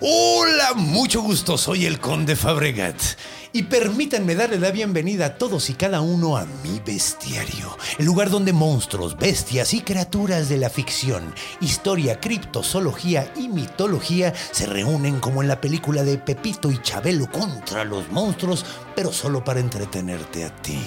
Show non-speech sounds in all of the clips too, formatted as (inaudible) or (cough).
Hola, mucho gusto, soy el Conde Fabregat. Y permítanme darle la bienvenida a todos y cada uno a mi bestiario, el lugar donde monstruos, bestias y criaturas de la ficción, historia, criptozoología y mitología se reúnen como en la película de Pepito y Chabelo contra los monstruos, pero solo para entretenerte a ti.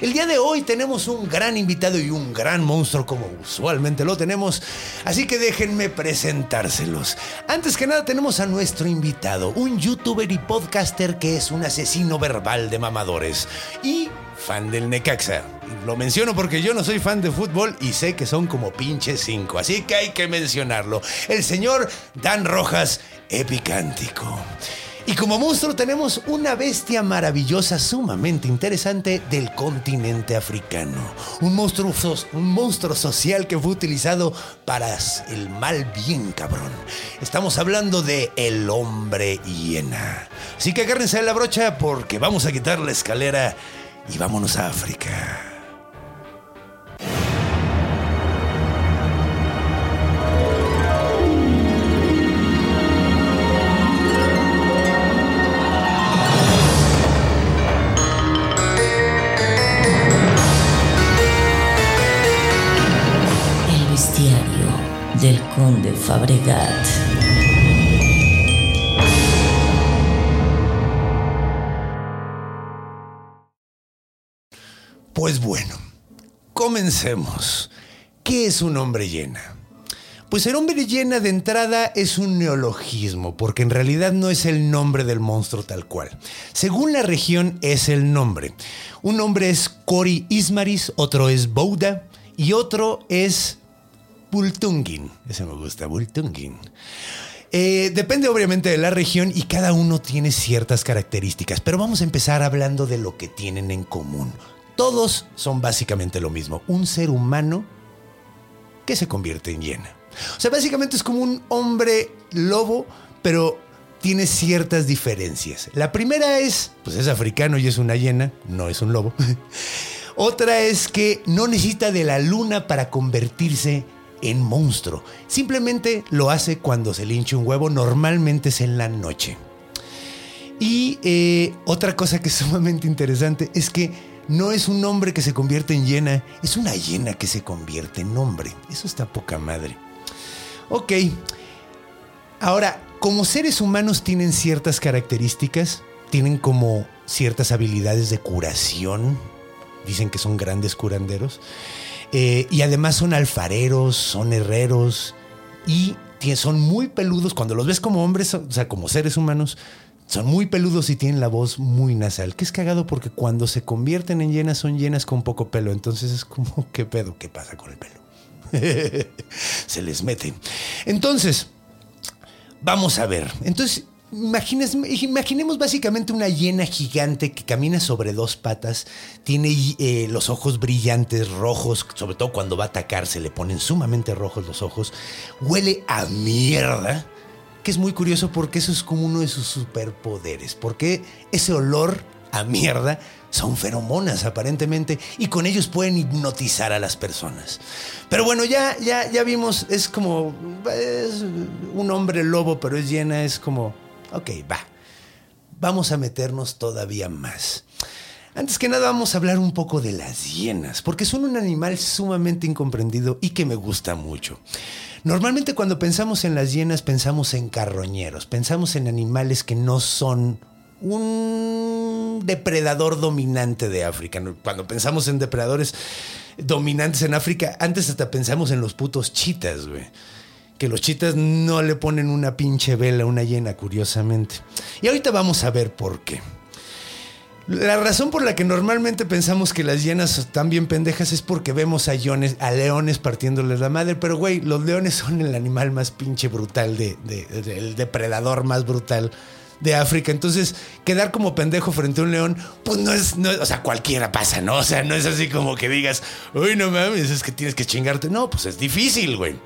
El día de hoy tenemos un gran invitado y un gran monstruo como usualmente lo tenemos, así que déjenme presentárselos. Antes que nada tenemos a nuestro invitado, un youtuber y podcaster que es un asesino verbal de mamadores y fan del Necaxa. Lo menciono porque yo no soy fan de fútbol y sé que son como pinches cinco, así que hay que mencionarlo. El señor Dan Rojas, epicántico. Y como monstruo tenemos una bestia maravillosa, sumamente interesante del continente africano. Un monstruo, un monstruo social que fue utilizado para el mal bien cabrón. Estamos hablando de el hombre hiena. Así que agárrense de la brocha porque vamos a quitar la escalera y vámonos a África. Del conde Fabregat. Pues bueno, comencemos. ¿Qué es un hombre llena? Pues el hombre llena de entrada es un neologismo, porque en realidad no es el nombre del monstruo tal cual. Según la región es el nombre. Un nombre es Cori Ismaris, otro es Bouda y otro es Bultungin. Ese me gusta, Bultungin. Eh, depende obviamente de la región y cada uno tiene ciertas características, pero vamos a empezar hablando de lo que tienen en común. Todos son básicamente lo mismo, un ser humano que se convierte en hiena. O sea, básicamente es como un hombre lobo, pero tiene ciertas diferencias. La primera es, pues es africano y es una hiena, no es un lobo. (laughs) Otra es que no necesita de la luna para convertirse en monstruo. Simplemente lo hace cuando se le hincha un huevo, normalmente es en la noche. Y eh, otra cosa que es (laughs) sumamente interesante es que no es un hombre que se convierte en hiena, es una hiena que se convierte en hombre. Eso está poca madre. Ok. Ahora, como seres humanos tienen ciertas características, tienen como ciertas habilidades de curación. Dicen que son grandes curanderos. Eh, y además son alfareros, son herreros y son muy peludos. Cuando los ves como hombres, o sea, como seres humanos, son muy peludos y tienen la voz muy nasal. Que es cagado porque cuando se convierten en llenas son llenas con poco pelo. Entonces es como, (laughs) ¿qué pedo? ¿Qué pasa con el pelo? (laughs) se les mete. Entonces, vamos a ver. Entonces, imaginemos básicamente una hiena gigante que camina sobre dos patas, tiene eh, los ojos brillantes, rojos, sobre todo cuando va a atacar se le ponen sumamente rojos los ojos, huele a mierda, que es muy curioso porque eso es como uno de sus superpoderes, porque ese olor a mierda son feromonas aparentemente y con ellos pueden hipnotizar a las personas. Pero bueno, ya, ya, ya vimos, es como, un hombre lobo, pero es llena, es como, ok, va, vamos a meternos todavía más. Antes que nada vamos a hablar un poco de las hienas, porque son un animal sumamente incomprendido y que me gusta mucho. Normalmente cuando pensamos en las hienas pensamos en carroñeros, pensamos en animales que no son un depredador dominante de África. Cuando pensamos en depredadores dominantes en África, antes hasta pensamos en los putos chitas, güey. Que los chitas no le ponen una pinche vela una hiena, curiosamente. Y ahorita vamos a ver por qué. La razón por la que normalmente pensamos que las hienas están bien pendejas es porque vemos a, a leones partiéndoles la madre. Pero, güey, los leones son el animal más pinche brutal, de, el depredador más brutal de África. Entonces, quedar como pendejo frente a un león, pues no es, no, o sea, cualquiera pasa, ¿no? O sea, no es así como que digas, uy, no mames, es que tienes que chingarte. No, pues es difícil, güey.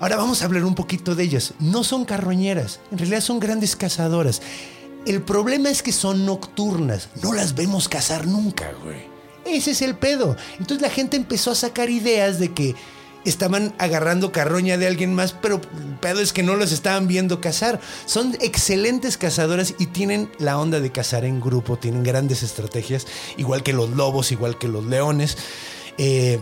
Ahora vamos a hablar un poquito de ellas. No son carroñeras, en realidad son grandes cazadoras. El problema es que son nocturnas. No las vemos cazar nunca, güey. Ese es el pedo. Entonces la gente empezó a sacar ideas de que estaban agarrando carroña de alguien más, pero el pedo es que no los estaban viendo cazar. Son excelentes cazadoras y tienen la onda de cazar en grupo, tienen grandes estrategias, igual que los lobos, igual que los leones. Eh,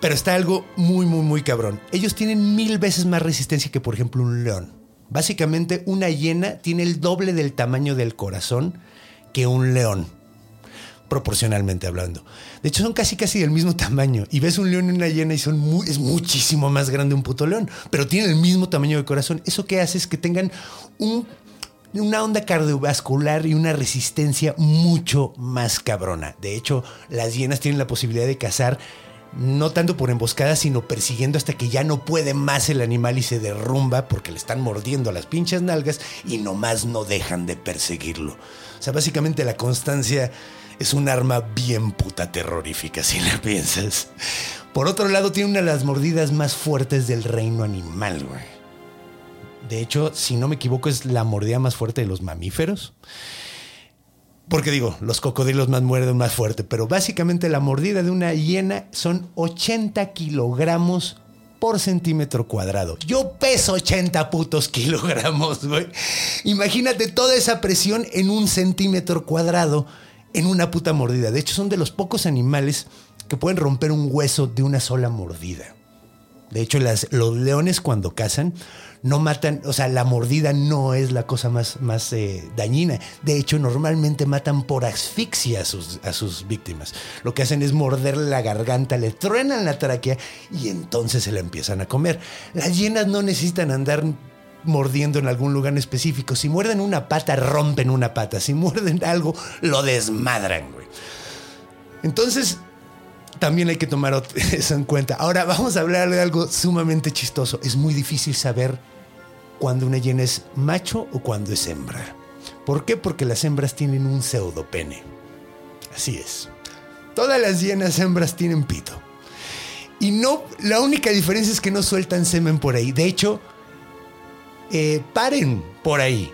pero está algo muy, muy, muy cabrón. Ellos tienen mil veces más resistencia que, por ejemplo, un león. Básicamente una hiena tiene el doble del tamaño del corazón que un león, proporcionalmente hablando. De hecho son casi casi del mismo (laughs) tamaño. Y ves un león y una hiena y son es muchísimo más grande un puto león, pero tienen el mismo tamaño de corazón. Eso que hace es que tengan una onda cardiovascular y una resistencia mucho más cabrona. De hecho, las hienas tienen la posibilidad de cazar no tanto por emboscada, sino persiguiendo hasta que ya no puede más el animal y se derrumba porque le están mordiendo a las pinches nalgas y nomás no dejan de perseguirlo. O sea, básicamente la constancia es un arma bien puta terrorífica si la piensas. Por otro lado, tiene una de las mordidas más fuertes del reino animal, güey. De hecho, si no me equivoco, es la mordida más fuerte de los mamíferos. Porque digo, los cocodrilos más muerden más fuerte, pero básicamente la mordida de una hiena son 80 kilogramos por centímetro cuadrado. Yo peso 80 putos kilogramos, güey. Imagínate toda esa presión en un centímetro cuadrado en una puta mordida. De hecho, son de los pocos animales que pueden romper un hueso de una sola mordida. De hecho, los leones cuando cazan no matan, o sea, la mordida no es la cosa más, más eh, dañina. De hecho, normalmente matan por asfixia a sus, a sus víctimas. Lo que hacen es morderle la garganta, le truenan la tráquea y entonces se la empiezan a comer. Las hienas no necesitan andar mordiendo en algún lugar específico. Si muerden una pata, rompen una pata. Si muerden algo, lo desmadran, güey. Entonces, también hay que tomar (laughs) eso en cuenta. Ahora vamos a hablar de algo sumamente chistoso. Es muy difícil saber cuando una hiena es macho o cuando es hembra. ¿Por qué? Porque las hembras tienen un pseudopene. Así es. Todas las hienas hembras tienen pito. Y no, la única diferencia es que no sueltan semen por ahí. De hecho, eh, paren por ahí.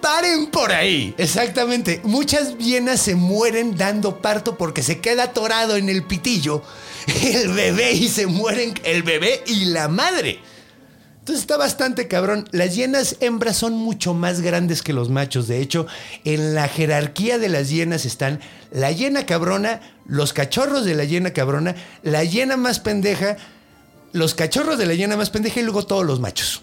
Paren por ahí. Exactamente. Muchas hienas se mueren dando parto porque se queda atorado en el pitillo (laughs) el bebé y se mueren el bebé y la madre. Entonces está bastante cabrón. Las hienas hembras son mucho más grandes que los machos. De hecho, en la jerarquía de las hienas están la hiena cabrona, los cachorros de la hiena cabrona, la hiena más pendeja, los cachorros de la hiena más pendeja y luego todos los machos.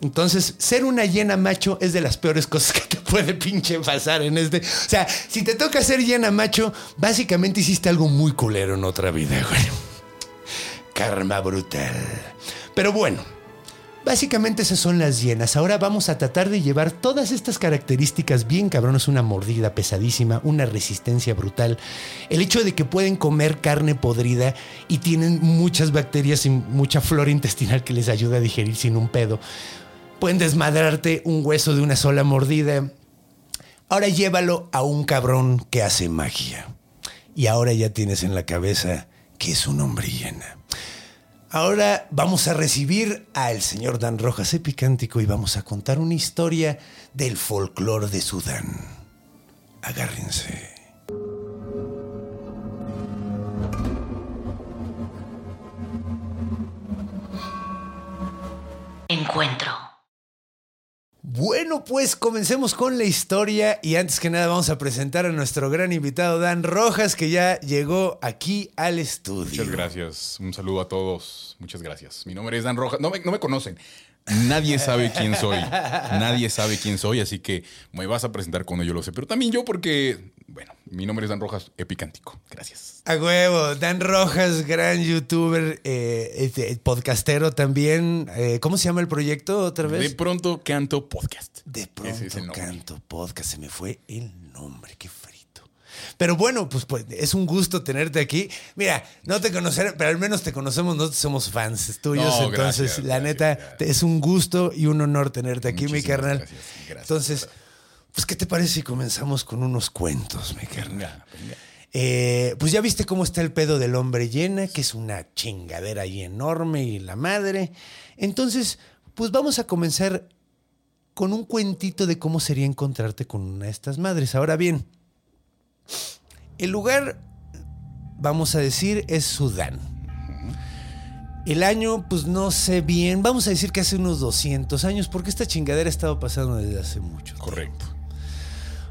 Entonces, ser una hiena macho es de las peores cosas que te puede pinche pasar en este. O sea, si te toca ser hiena macho, básicamente hiciste algo muy culero en otra vida, güey. Karma brutal. Pero bueno, básicamente esas son las hienas. Ahora vamos a tratar de llevar todas estas características bien cabronas, una mordida pesadísima, una resistencia brutal, el hecho de que pueden comer carne podrida y tienen muchas bacterias y mucha flora intestinal que les ayuda a digerir sin un pedo pueden desmadrarte un hueso de una sola mordida. Ahora llévalo a un cabrón que hace magia. Y ahora ya tienes en la cabeza que es un hombre llena. Ahora vamos a recibir al señor Dan Rojas Epicántico y vamos a contar una historia del folclore de Sudán. Agárrense. Encuentro. Bueno, pues comencemos con la historia y antes que nada vamos a presentar a nuestro gran invitado Dan Rojas que ya llegó aquí al estudio. Muchas gracias, un saludo a todos, muchas gracias. Mi nombre es Dan Rojas, no me, no me conocen, nadie sabe quién soy, (laughs) nadie sabe quién soy, así que me vas a presentar cuando yo lo sé, pero también yo porque bueno, mi nombre es Dan Rojas, Epicántico. Gracias. A huevo, Dan Rojas, gran youtuber, eh, este, podcastero también. Eh, ¿Cómo se llama el proyecto otra vez? De pronto canto podcast. De pronto es canto podcast, se me fue el nombre, qué frito. Pero bueno, pues, pues es un gusto tenerte aquí. Mira, no te conocer, pero al menos te conocemos, nosotros somos fans tuyos, No, entonces gracias, la gracias, neta gracias. es un gusto y un honor tenerte aquí, mi carnal. gracias, gracias. Entonces, pues ¿qué te parece si comenzamos con unos cuentos, mi carnal? Eh, pues ya viste cómo está el pedo del hombre llena, que es una chingadera ahí enorme y la madre. Entonces, pues vamos a comenzar con un cuentito de cómo sería encontrarte con una de estas madres. Ahora bien, el lugar, vamos a decir, es Sudán. El año, pues no sé bien, vamos a decir que hace unos 200 años, porque esta chingadera ha estado pasando desde hace mucho. tiempo. Correcto.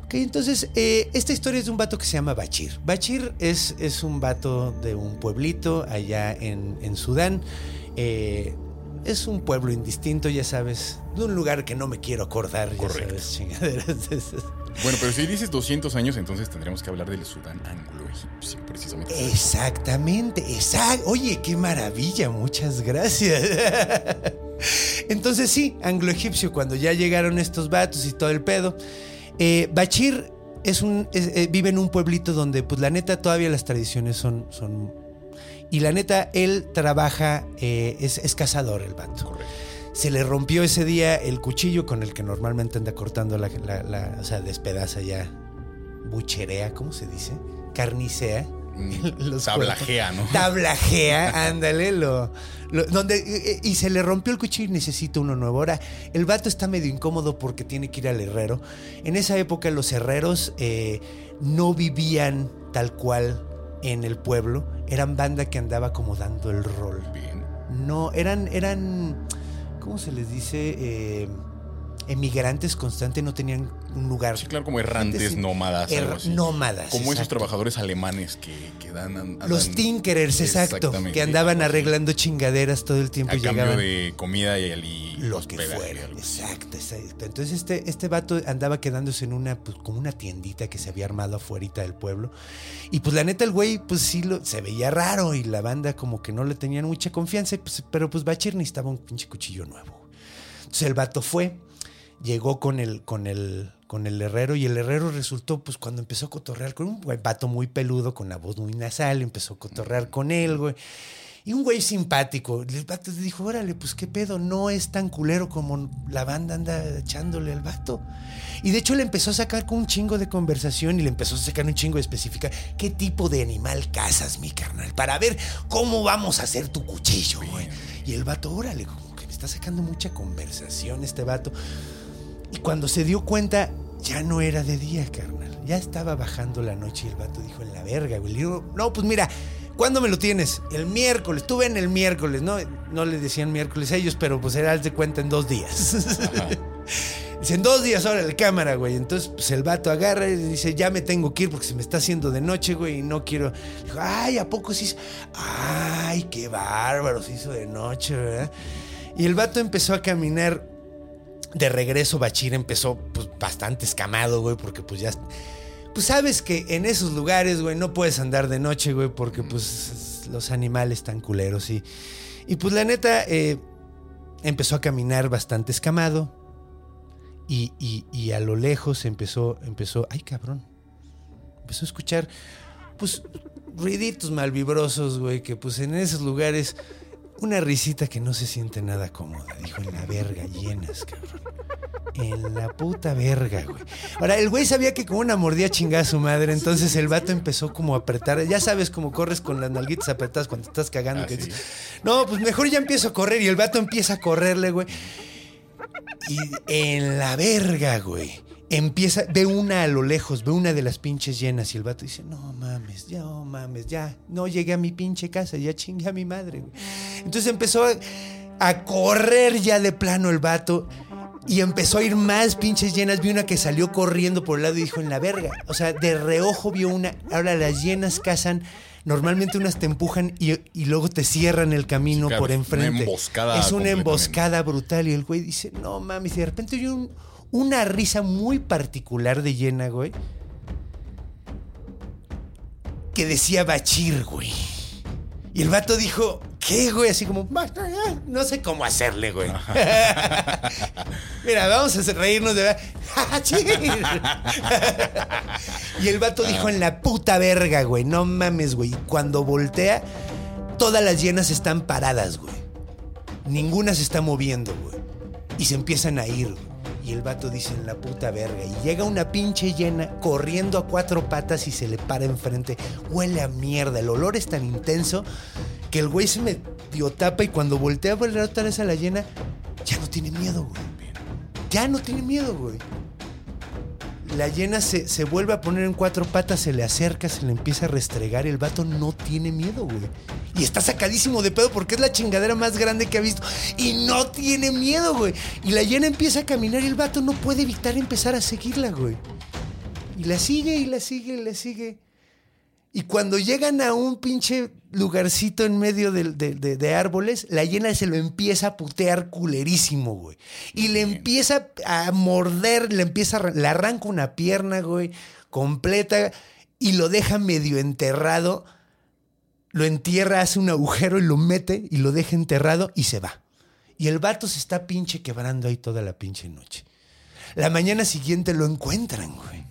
Ok, entonces, eh, esta historia es de un vato que se llama Bachir. Bachir es, es un vato de un pueblito allá en, en Sudán. Eh, es un pueblo indistinto, ya sabes, de un lugar que no me quiero acordar, ya Correcto. sabes, chingaderas de esas. Bueno, pero si dices 200 años, entonces tendremos que hablar del Sudán anglo-egipcio, precisamente. Exactamente, exacto. Oye, qué maravilla, muchas gracias. (laughs) Entonces sí, anglo-egipcio, cuando ya llegaron estos vatos y todo el pedo. Eh, Bachir es un, es- eh, vive en un pueblito donde, pues la neta, todavía las tradiciones son... son y la neta, él trabaja, eh, es, es cazador el vato. Correcto. Se le rompió ese día el cuchillo con el que normalmente anda cortando la, la- la- o sea, despedaza ya, bucherea, ¿cómo se dice? Carnicea. Mm, (laughs) Los tablajea, cuerpos. ¿no? Tablajea, (laughs) ándale, lo, lo- donde, eh, y se le rompió el cuchillo y necesita uno nuevo. Ahora, el vato está medio incómodo porque tiene que ir al herrero. En esa época los herreros eh, no vivían tal cual en el pueblo, eran banda que andaba como dando el rol. Bien. No, eran, eran, ¿cómo se les dice? Eh, emigrantes constantes, no tenían un lugar. Sí, claro, como errantes, nómadas, Er- algo así. nómadas, Como esos trabajadores alemanes que, que dan... andan- Los tinkerers, exacto, que andaban arreglando chingaderas todo el tiempo A y cambio llegaban de comida y, y lo que fuera. Exacto, exacto. Entonces este, este vato andaba quedándose en una, pues, como una tiendita que se había armado afuera del pueblo. Y pues la neta el güey, pues sí, lo, se veía raro y la banda como que no le tenían mucha confianza, pues, pero pues Bachir necesitaba un pinche cuchillo nuevo. Entonces el vato fue, llegó con el, con el, con el herrero y el herrero resultó, pues cuando empezó a cotorrear con un güey, vato muy peludo, con la voz muy nasal, empezó a cotorrear con él, güey. Y un güey simpático. El vato le dijo, órale, pues qué pedo, no es tan culero como la banda anda echándole al vato. Y de hecho le empezó a sacar con un chingo de conversación y le empezó a sacar un chingo de específica. ¿Qué tipo de animal cazas, mi carnal? Para ver cómo vamos a hacer tu cuchillo, güey. Y el vato, órale, como que me está sacando mucha conversación este vato. Y cuando se dio cuenta, ya no era de día, carnal. Ya estaba bajando la noche y el vato dijo en la verga, güey. Le digo, no, pues mira, ¿cuándo me lo tienes? El miércoles. Tú ven el miércoles, ¿no? No le decían miércoles a ellos, pero pues era de cuenta en dos días. (laughs) Dice, en dos días ahora la cámara, güey. Entonces, pues el vato agarra y dice, ya me tengo que ir porque se me está haciendo de noche, güey, y no quiero. Dijo, ay, ¿a poco se hizo? Ay, qué bárbaro, se hizo de noche, ¿verdad? Y el vato empezó a caminar de regreso Bachir empezó pues bastante escamado, güey, porque pues ya... Pues sabes que en esos lugares, güey, no puedes andar de noche, güey, porque pues los animales están culeros y... Y pues la neta, eh, empezó a caminar bastante escamado y, y- y a lo lejos empezó, empezó... ¡Ay, cabrón! Empezó a escuchar, pues, ruiditos malvibrosos, güey, que pues en esos lugares... Una risita que no se siente nada cómoda, dijo, en la verga, llenas, cabrón. En la puta verga, güey. Ahora, el güey sabía que como una mordía chingada a su madre, entonces el vato empezó como a apretar. Ya sabes cómo corres con las nalguitas apretadas cuando estás cagando. Ah, que sí. no, pues mejor ya empiezo a correr y el vato empieza a correrle, güey. Y en la verga, güey. Empieza, ve una a lo lejos, ve una de las pinches llenas y el vato dice, no mames, ya, no mames, ya, no llegué a mi pinche casa, ya chingué a mi madre, güey. Entonces empezó a, a correr ya de plano el vato y empezó a ir más pinches llenas. Vi una que salió corriendo por el lado y dijo, en la verga. O sea, de reojo vio una, ahora las llenas cazan. Normalmente unas te empujan y, y luego te cierran el camino Sí, claro, por es una enfrente. emboscada Es una emboscada brutal. Y el güey dice, no mames. Y de repente oyó un- una risa muy particular de llena, güey. que decía Bachir, güey. Y el vato dijo, ¿qué, güey? Así como, no sé cómo hacerle, güey. (laughs) Mira, vamos a reírnos de... Bachir. (laughs) y el vato dijo, en la puta verga, güey. No mames, güey. Y Cuando voltea, todas las llenas están paradas, güey. Ninguna se está moviendo, güey. Y se empiezan a ir, güey. Y el vato dice en la puta verga. Y llega una pinche llena corriendo a cuatro patas y se le para enfrente. Huele a mierda. El olor es tan intenso que el güey se medio tapa y cuando voltea a ver otra vez a la llena, ya no tiene miedo, güey. Ya no tiene miedo, güey. La llena se, se vuelve a poner en cuatro patas, se le acerca, se le empieza a restregar. El vato no tiene miedo, güey. Y está sacadísimo de pedo porque es la chingadera más grande que ha visto. Y no tiene miedo, güey. Y la llena empieza a caminar y el vato no puede evitar empezar a seguirla, güey. Y la sigue y la sigue y la sigue. Y cuando llegan a un pinche lugarcito en medio de, de- de- de árboles, la llena se lo empieza a putear culerísimo, güey. Y le empieza a morder, le empieza a, le arranca una pierna, güey, completa, y lo deja medio enterrado. Lo entierra, hace un agujero y lo mete y lo deja enterrado y se va. Y el vato se está pinche quebrando ahí toda la pinche noche. La mañana siguiente lo encuentran, güey.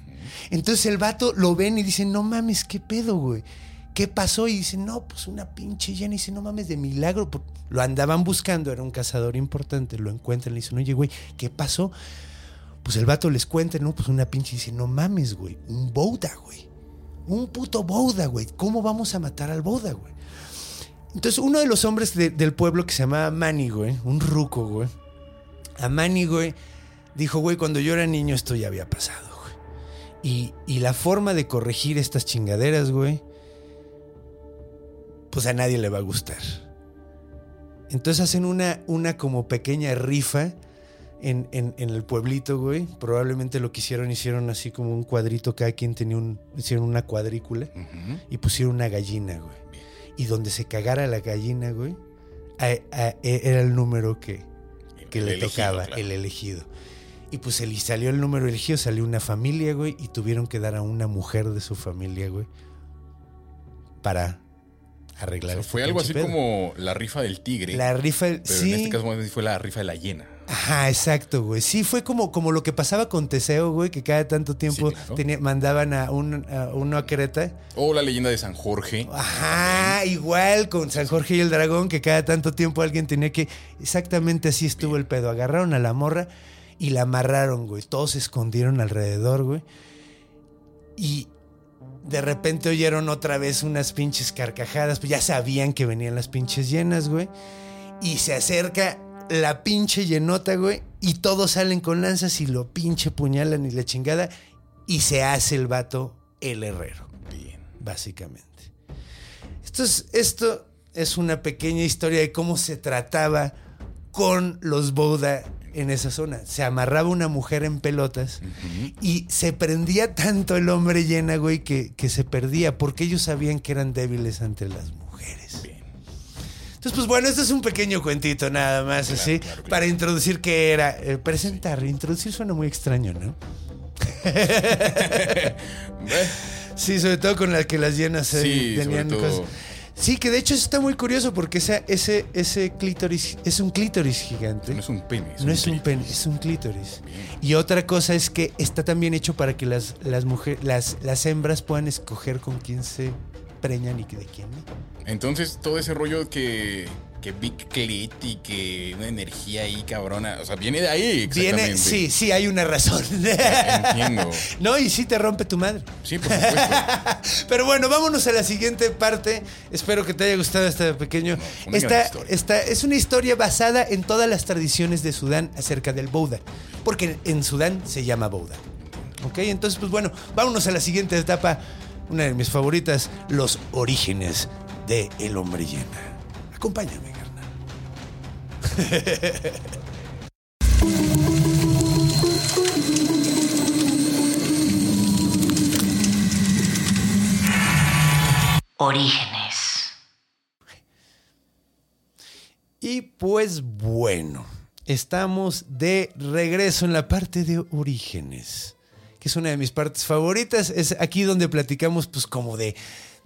Entonces el vato lo ven y dice, no mames, ¿qué pedo, güey? ¿Qué pasó? Y dice, no, pues una pinche llena. Y dice, no mames, de milagro. Lo andaban buscando, era un cazador importante. Lo encuentran y le dicen, oye, güey, ¿qué pasó? Pues el vato les cuenta, no, pues una pinche. Y dice, no mames, güey, un Bouda, güey. Un puto Bouda, güey. ¿Cómo vamos a matar al Bouda, güey? Entonces, uno de los hombres de- del pueblo que se llamaba Manny, güey, un ruco, güey. A Manny, güey, dijo, güey, cuando yo era niño esto ya había pasado. Y, y la forma de corregir estas chingaderas, güey, pues a nadie le va a gustar. Entonces hacen una, una como pequeña rifa en, en- en el pueblito, güey. Probablemente lo que hicieron, hicieron así como un cuadrito, cada quien tenía un, hicieron una cuadrícula y pusieron una gallina, güey. Y donde se cagara la gallina, güey, a- a- e- era el número que, que le elegido, tocaba, claro. el elegido. Y pues el- salió el número elegido, salió una familia, güey, y tuvieron que dar a una mujer de su familia, güey, para O arreglar. sea, este fue algo así pedo. como la rifa del tigre. La rifa, pero sí. en este caso fue la rifa de la hiena. Ajá, exacto, güey. Sí, fue como, como lo que pasaba con Teseo, güey, que cada tanto tiempo Sí, claro. tenía- mandaban a, un, a uno a Creta. O la leyenda de San Jorge. Ajá, igual con San Jorge y el dragón, que cada tanto tiempo alguien tenía que. Exactamente así estuvo el pedo. Agarraron a la morra y la amarraron, güey. Todos se escondieron alrededor, güey. Y de repente oyeron otra vez unas pinches carcajadas, pues ya sabían que venían las pinches llenas, güey. Y se acerca la pinche llenota, güey. Y todos salen con lanzas y lo pinche puñalan y la chingada. Y se hace el vato el herrero Bien. básicamente. Esto es, esto es una pequeña historia de cómo se trataba con los Bouda en esa zona. Se amarraba una mujer en pelotas y se prendía tanto el hombre llena, güey, que, que se perdía porque ellos sabían que eran débiles ante las mujeres. Bien. Entonces, pues bueno, esto es un pequeño cuentito nada más, Claro, así, claro, para introducir qué era. Eh, presentar, introducir suena muy extraño, ¿no? (laughs) Sí, sobre todo con la que las llenas eh, Sí, tenían cosas. Sí, que de hecho eso está muy curioso porque esa- ese, ese clítoris es un clítoris gigante. no es un pene. No es un pene, es un clítoris. Y otra cosa es que está también hecho para que las, las mujeres, las, las hembras puedan escoger con quién se preñan y de quién no. Entonces, todo ese rollo que, que Big Clit y que una energía ahí cabrona, o sea, viene de ahí, exactamente. Viene, sí, sí, hay una razón. (laughs) Entiendo. (laughs) No, y sí te rompe tu madre. Sí, por supuesto. (laughs) Pero bueno, vámonos a la siguiente parte. Espero que te haya gustado este pequeño. esta, esta es una historia basada en todas las tradiciones de Sudán acerca del Bouda. Porque en Sudán se llama Bouda. Ok, entonces, pues bueno, vámonos a la siguiente etapa. Una de mis favoritas, los orígenes de El Hombre Llena. Acompáñame, carnal. Orígenes. Y pues bueno, estamos de regreso en la parte de orígenes, que es una de mis partes favoritas. Es aquí donde platicamos pues como de,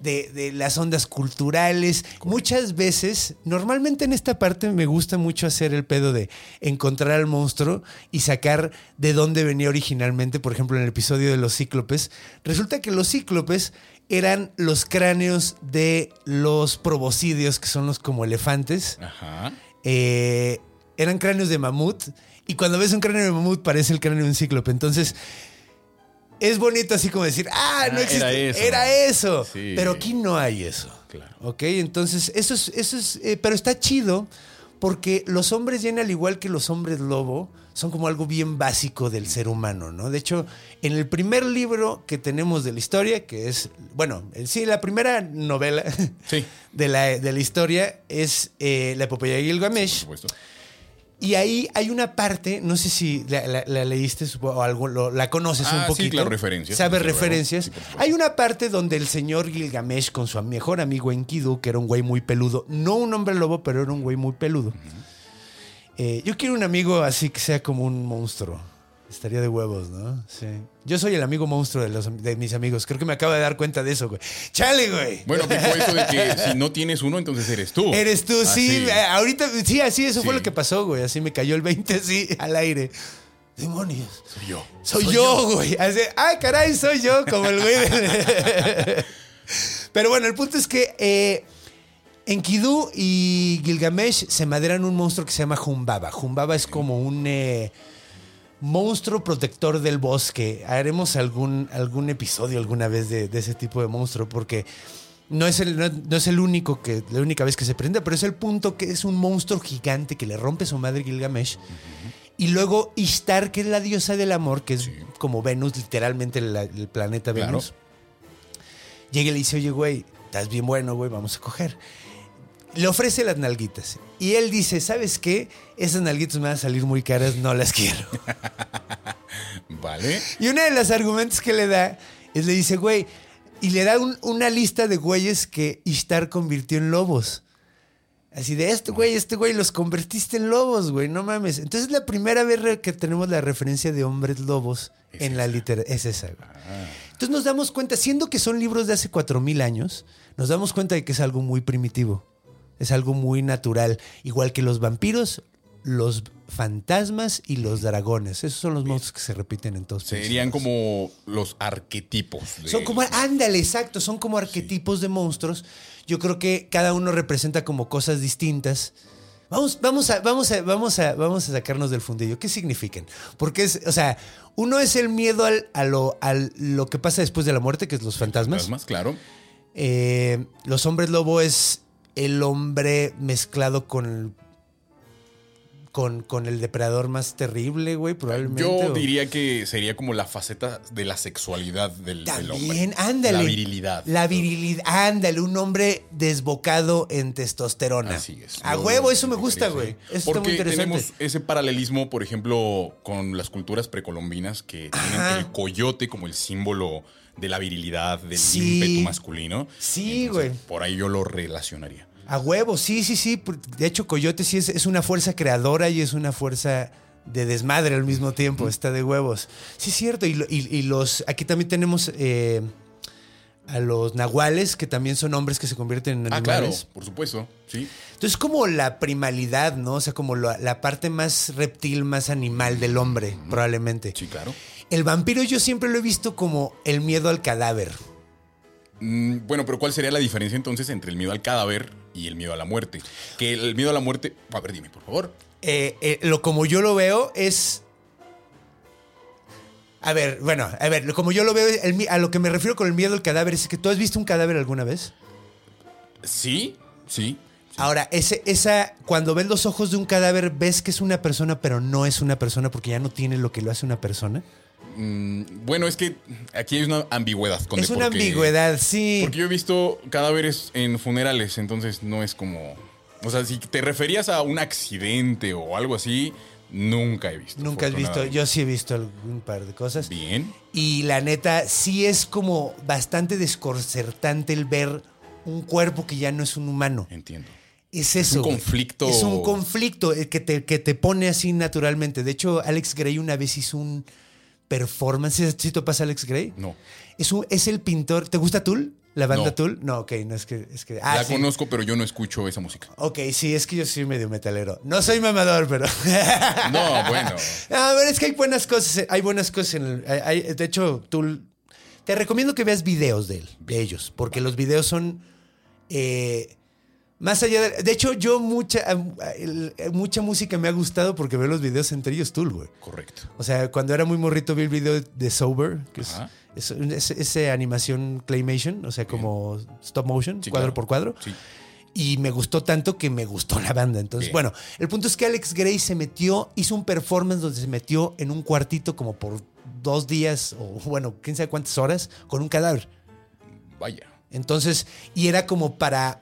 de, de las ondas culturales. Muchas veces, normalmente en esta parte me gusta mucho hacer el pedo de encontrar al monstruo y sacar de dónde venía originalmente. Por ejemplo, en el episodio de los cíclopes, resulta que los cíclopes eran los cráneos de los proboscidios, que son los como elefantes. Ajá. Eh, eran cráneos de mamut. Y cuando ves un cráneo de mamut, parece el cráneo de un cíclope. Entonces, es bonito así como decir, ah, no Ah, existe. era eso. Era eso. Sí. Pero aquí no hay eso. Claro. Ok, entonces, eso es. Eso es eh, pero está chido porque los hombres llena, al igual que los hombres lobo, son como algo bien básico del ser humano, ¿no? De hecho, en el primer libro que tenemos de la historia, que es, bueno, en sí, la primera novela Sí. (laughs) de, la, de la historia es eh, la epopeya de Por Gilgamesh. supuesto. Y ahí hay una parte, no sé si la, la- la leíste o algo, lo- la conoces Ah, un sí, poquito. claro, referencias, Sabes referencias. Sí, hay una parte donde el señor Gilgamesh con su mejor amigo Enkidu, que era un güey muy peludo, no un hombre lobo, pero era un güey muy peludo. Eh, yo quiero un amigo así que sea como un monstruo. Estaría de huevos, ¿no? Sí. Yo soy el amigo monstruo de, los, de mis amigos. Creo que me acabo de dar cuenta de eso, güey. ¡Chale, güey! Bueno, tipo eso de que si no tienes uno, entonces eres tú. Eres tú, sí. Así. eh, Ahorita, sí, así, eso fue lo que pasó, güey. Así me cayó el 20 así al aire. Demonios. Soy yo. Soy, yo, güey. Así, ay, caray, soy yo, como el güey. de- (laughs) Pero bueno, el punto es que eh, Enkidu y Gilgamesh se maderan un monstruo que se llama Humbaba. Humbaba es como un eh, monstruo protector del bosque. Haremos algún, algún episodio alguna vez de, de ese tipo de monstruo porque no es, el, no, no es el único que, la única vez que se prende, pero es el punto que es un monstruo gigante que le rompe su madre Gilgamesh. Y luego Ishtar, que es la diosa del amor, que es Sí. como Venus, literalmente la- el planeta Claro. Venus. Llega y le dice, oye, güey, estás bien bueno, güey, vamos a coger. Le ofrece las nalguitas. Y él dice, ¿sabes qué? Esas nalguitas me van a salir muy caras, no las quiero. (laughs) Vale. Y uno de los argumentos que le da es, le dice, güey, y le da un- una lista de güeyes que Ishtar convirtió en lobos. Así de, este güey, este güey, los convertiste en lobos, güey, no mames. Entonces es la primera vez que tenemos la referencia de hombres lobos Es en la literatura. Es esa, güey. Entonces nos damos cuenta, siendo que son libros de hace cuatro mil años, nos damos cuenta de que es algo muy primitivo. Es algo muy natural. Igual que los vampiros, los fantasmas y los dragones. Esos son los monstruos que se repiten en todos. Serían como los arquetipos. de- son como, ándale, exacto, son como arquetipos de monstruos. Yo creo que cada uno representa como cosas distintas. Vamos, vamos, a, vamos, a, vamos, a, vamos a sacarnos del fundillo. ¿Qué significan? Porque es, o sea, uno es el miedo al, a lo, al- lo que pasa después de la muerte, que es los fantasmas. Fantasmas, claro. Eh, los hombres lobo es el hombre mezclado con con, con el depredador más terrible, güey, probablemente. Yo o- diría que sería como la faceta de la sexualidad del, del hombre. También, ándale. La virilidad. La virilidad, ándale, un hombre desbocado en testosterona. Así es. A huevo, eso me gusta, güey. Eso está Porque muy interesante. tenemos ese paralelismo, por ejemplo, con las culturas precolombinas que Ajá. tienen el coyote como el símbolo de la virilidad, del Sí. ímpetu masculino. Sí, Entonces, güey. Por ahí yo lo relacionaría. A huevo, sí, sí, sí. De hecho, Coyote sí es, es una fuerza creadora y es una fuerza de desmadre al mismo tiempo. Está de huevos. Sí, es cierto. Y, lo- y- y los. Aquí también tenemos eh, a los nahuales, que también son hombres que se convierten en Ah, claro, animales. por supuesto. Sí. Entonces, como la primalidad, ¿no? O sea, como la, la parte más reptil, más animal del hombre, probablemente. Sí, claro. El vampiro yo siempre lo he visto como el miedo al cadáver. Mm, bueno, pero ¿cuál sería la diferencia entonces entre el miedo al cadáver y el miedo a la muerte? Que el miedo a la muerte. A ver, dime, por favor. Eh, eh, lo como yo lo veo es. A ver, bueno, a ver, lo- como yo lo veo, el a lo que me refiero con el miedo al cadáver es que tú has visto un cadáver alguna vez. Sí, sí. Ahora, ese, esa, cuando ves los ojos de un cadáver, ves que es una persona, pero no es una persona porque ya no tiene lo que lo hace una persona. Mm, bueno, es que aquí hay una ambigüedad. Con es una porque- ambigüedad, sí. Porque yo he visto cadáveres en funerales, entonces no es como. O sea, si te referías a un accidente o algo así, nunca he visto. Nunca has visto, yo sí he visto algún par de cosas. Bien. Y la neta, sí es como bastante desconcertante el ver un cuerpo que ya no es un humano. Entiendo. Es eso. un güey. conflicto. Es un conflicto eh, que te, que te pone así naturalmente. De hecho, Alex Gray una vez hizo un performance. ¿Sí te pasa Alex Gray? No. Es, un, es el pintor. ¿Te gusta Tool? ¿La banda No. Tool? No, ok, no es que. Es que ah, la sí. conozco, pero yo no escucho esa música. Ok, sí, es que yo soy medio metalero. No soy mamador, pero. (laughs) No, bueno. A ver, es que hay buenas cosas. Hay buenas cosas en el. hay- de hecho, Tool. Te recomiendo que veas videos de él, de ellos, porque los videos son. eh, más allá de. De hecho, yo mucha, el- mucha música me ha gustado porque veo los videos entre ellos Tool, güey. Correcto. O sea, cuando era muy morrito vi el video de Sober, que es, es, es- ese animación claymation, o sea, como stop motion, Sí, cuadro claro. por cuadro. Sí. Y me gustó tanto que me gustó la banda. Entonces, Bien. bueno, el punto es que Alex Gray se metió, hizo un performance donde se metió en un cuartito como por dos días o bueno, quién sabe cuántas horas con un cadáver. Vaya. Entonces, y era como para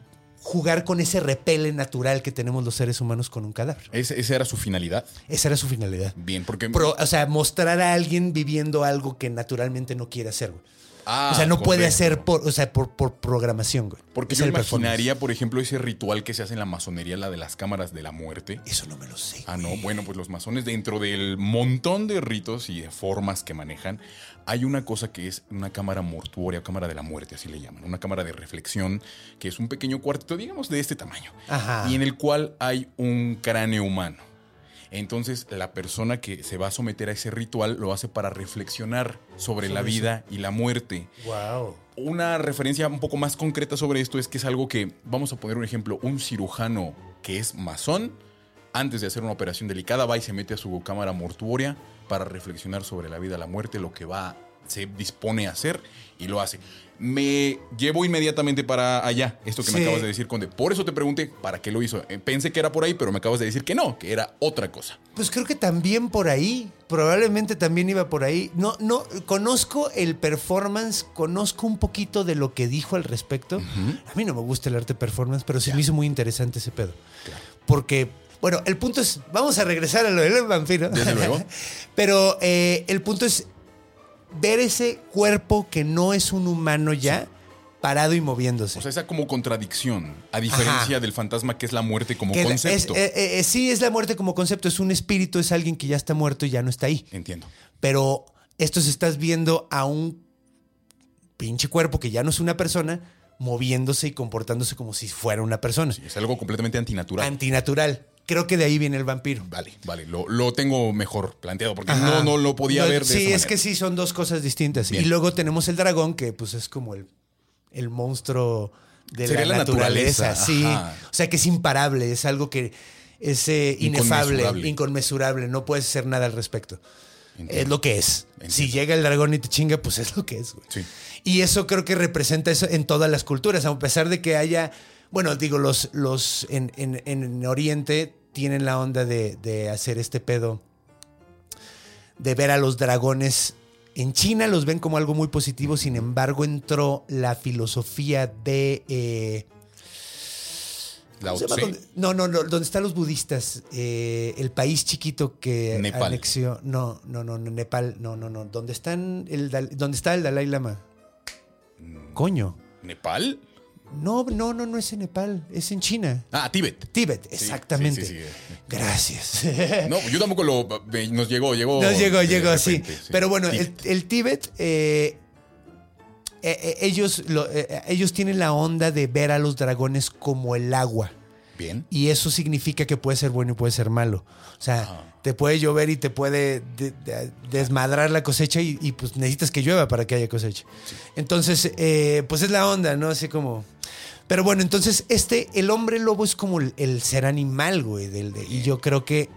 jugar con ese repele natural que tenemos los seres humanos con un cadáver. Ese- esa era su finalidad. Esa era su finalidad. Bien, porque. Pro- o sea, mostrar a alguien viviendo algo que naturalmente no quiere hacer, güey. Ah, o sea, no puede hacer por, o sea, por, por programación, güey. Porque Es yo imaginaría, por ejemplo, ese ritual que se hace en la masonería, la de las cámaras de la muerte. Eso no me lo sé. Ah, no, bueno, pues los masones, dentro del montón de ritos y de formas que manejan, hay una cosa que es una cámara mortuoria, cámara de la muerte, así le llaman, una cámara de reflexión, que es un pequeño cuartito, digamos, de este tamaño, Ajá. y en el cual hay un cráneo humano. Entonces, la persona que se va a someter a ese ritual lo hace para reflexionar sobre la vida y la muerte. Wow. Una referencia un poco más concreta sobre esto es que es algo que, vamos a poner un ejemplo, un cirujano que es masón, antes de hacer una operación delicada, va y se mete a su cámara mortuoria para reflexionar sobre la vida, la muerte, lo que va, se dispone a hacer y lo hace. Me llevo inmediatamente para allá, esto que me acabas de decir, Conde. Por eso te pregunté para qué lo hizo. Eh, Pensé que era por ahí, pero me acabas de decir que no, que era otra cosa. Pues creo que también por ahí, probablemente también iba por ahí. No, no, conozco el performance, conozco un poquito de lo que dijo al respecto. A mí no me gusta el arte performance, pero sí me hizo muy interesante ese pedo. Porque, bueno, el punto es, vamos a regresar a lo del vampiro. Desde luego. (laughs) pero eh, el punto es ver ese cuerpo que no es un humano ya, parado y moviéndose. O sea, esa como contradicción, a diferencia del fantasma que es la muerte como Que concepto. eh, eh, eh, sí, es la muerte como concepto, es un espíritu, es alguien que ya está muerto y ya no está ahí. Entiendo. Pero esto se estás viendo a un pinche cuerpo que ya no es una persona moviéndose y comportándose como si fuera una persona. Es algo completamente antinatural. Antinatural. Creo que de ahí viene el vampiro. Vale, vale, lo, lo tengo mejor planteado porque Ajá. no, no lo podía No, ver de Sí, esa es manera. que sí, son dos cosas distintas. Bien. Y luego tenemos el dragón, que pues es como el, el monstruo de Sería la, la naturaleza. naturaleza, Sí. ajá. O sea que es imparable, es algo que es eh, inefable, Inconmensurable. inconmensurable, no puedes hacer nada al respecto. Entiendo. Es lo que es. Entiendo. Si llega el dragón y te chinga, pues es lo que es, güey. Sí. Y eso creo que representa eso en todas las culturas, a pesar de que haya, bueno, digo, los, los en, en- en Oriente tienen la onda de, de hacer este pedo, de ver a los dragones. En China los ven como algo muy positivo, sin embargo entró la filosofía de... eh. ¿Dónde- No, no, no, donde están los budistas, eh, el país chiquito que Nepal. anexió, no, no, no, no, Nepal, no, no, no, donde están el, donde está el Dalai Lama. Mm. Coño. ¿Nepal? No, no, no, no es en Nepal, es en China. Ah, Tíbet. Tíbet, exactamente. sí, sí. Gracias. No, yo tampoco lo. Nos llegó, llegó. Nos llegó, llegó, sí. Pero bueno, el, Tíbet. el Tíbet, eh, eh, eh, ellos, lo- eh, ellos tienen la onda de ver a los dragones como el agua. Bien. Y eso significa que puede ser bueno y puede ser malo. O sea, te puede llover y te puede de- de- desmadrar la cosecha y, y, pues necesitas que llueva para que haya cosecha. Entonces, eh, pues es la onda, ¿no? Así como... Pero bueno, entonces este, el hombre lobo es como el, el ser animal, güey. Del, de- y yo creo que,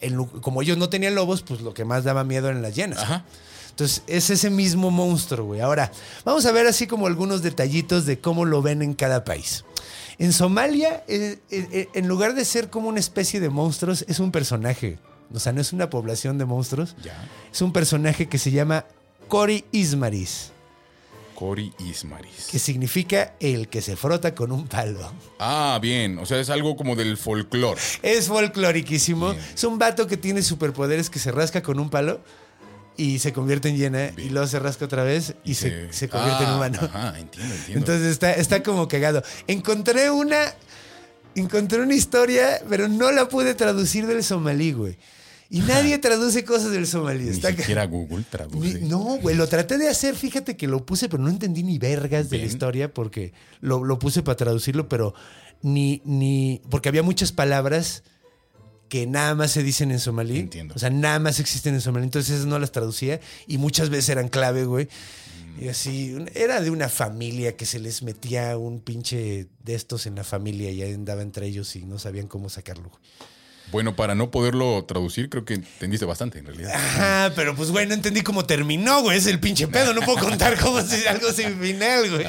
eh, como ellos no tenían lobos, pues lo que más daba miedo eran las llenas. Ajá. Entonces, es ese mismo monstruo, güey. Ahora, vamos a ver así como algunos detallitos de cómo lo ven en cada país. En Somalia, eh, eh, eh, en lugar de ser como una especie de monstruos, es un personaje. O sea, no es una población de monstruos. Ya. Es un personaje que se llama Cory Ismaris, Cory Ismaris. que significa el que se frota con un palo. Ah, bien. O sea, es algo como del folclore. Es folcloriquísimo. Bien. Es un vato que tiene superpoderes que se rasca con un palo y se convierte en llena y luego se rasca otra vez y, se, se convierte en Ah, humano. Ajá, entiendo, entiendo. Entonces está, está como cagado. Encontré una. Encontré una historia, pero no la pude traducir del somalí, güey. Y nadie traduce cosas del somalí. Ni Está siquiera Google traduce. Ni- no, güey, lo traté de hacer, fíjate que lo puse, pero no entendí ni vergas de la historia porque lo, lo puse para traducirlo, pero ni, ni, porque había muchas palabras que nada más se dicen en somalí. Entiendo. O sea, nada más existen en somalí, entonces esas no las traducía y muchas veces eran clave, güey. Y así, era de una familia que se les metía un pinche de estos en la familia y ahí andaba entre ellos y no sabían cómo sacarlo. güey. Bueno, para no poderlo traducir, creo que entendiste bastante en realidad. Ajá, pero pues, güey, no entendí cómo terminó, güey. Es el pinche pedo. No puedo contar cómo si algo sin final, güey.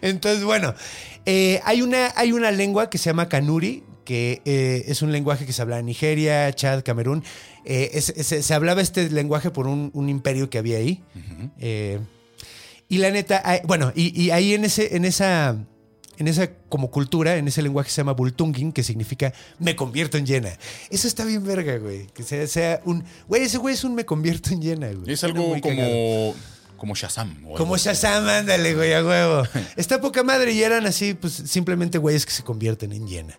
Entonces, bueno, eh, hay, una, hay una lengua que se llama Kanuri, que eh, es un lenguaje que se habla en Nigeria, Chad, Camerún. Eh, es- es- se hablaba este lenguaje por un, un imperio que había ahí. Eh, y la neta, hay- bueno, y, y ahí en, ese, en esa... En esa como cultura, en ese lenguaje se llama Bultungin, que significa me convierto en llena. Eso está bien verga, güey. Que sea, sea un... Güey, ese güey es un me convierto en llena, güey. Es algo cagado. como, como Shazam. algo Como. Shazam, ándale, güey, a huevo. (laughs) Está poca madre y eran así, pues simplemente güeyes que se convierten en llena.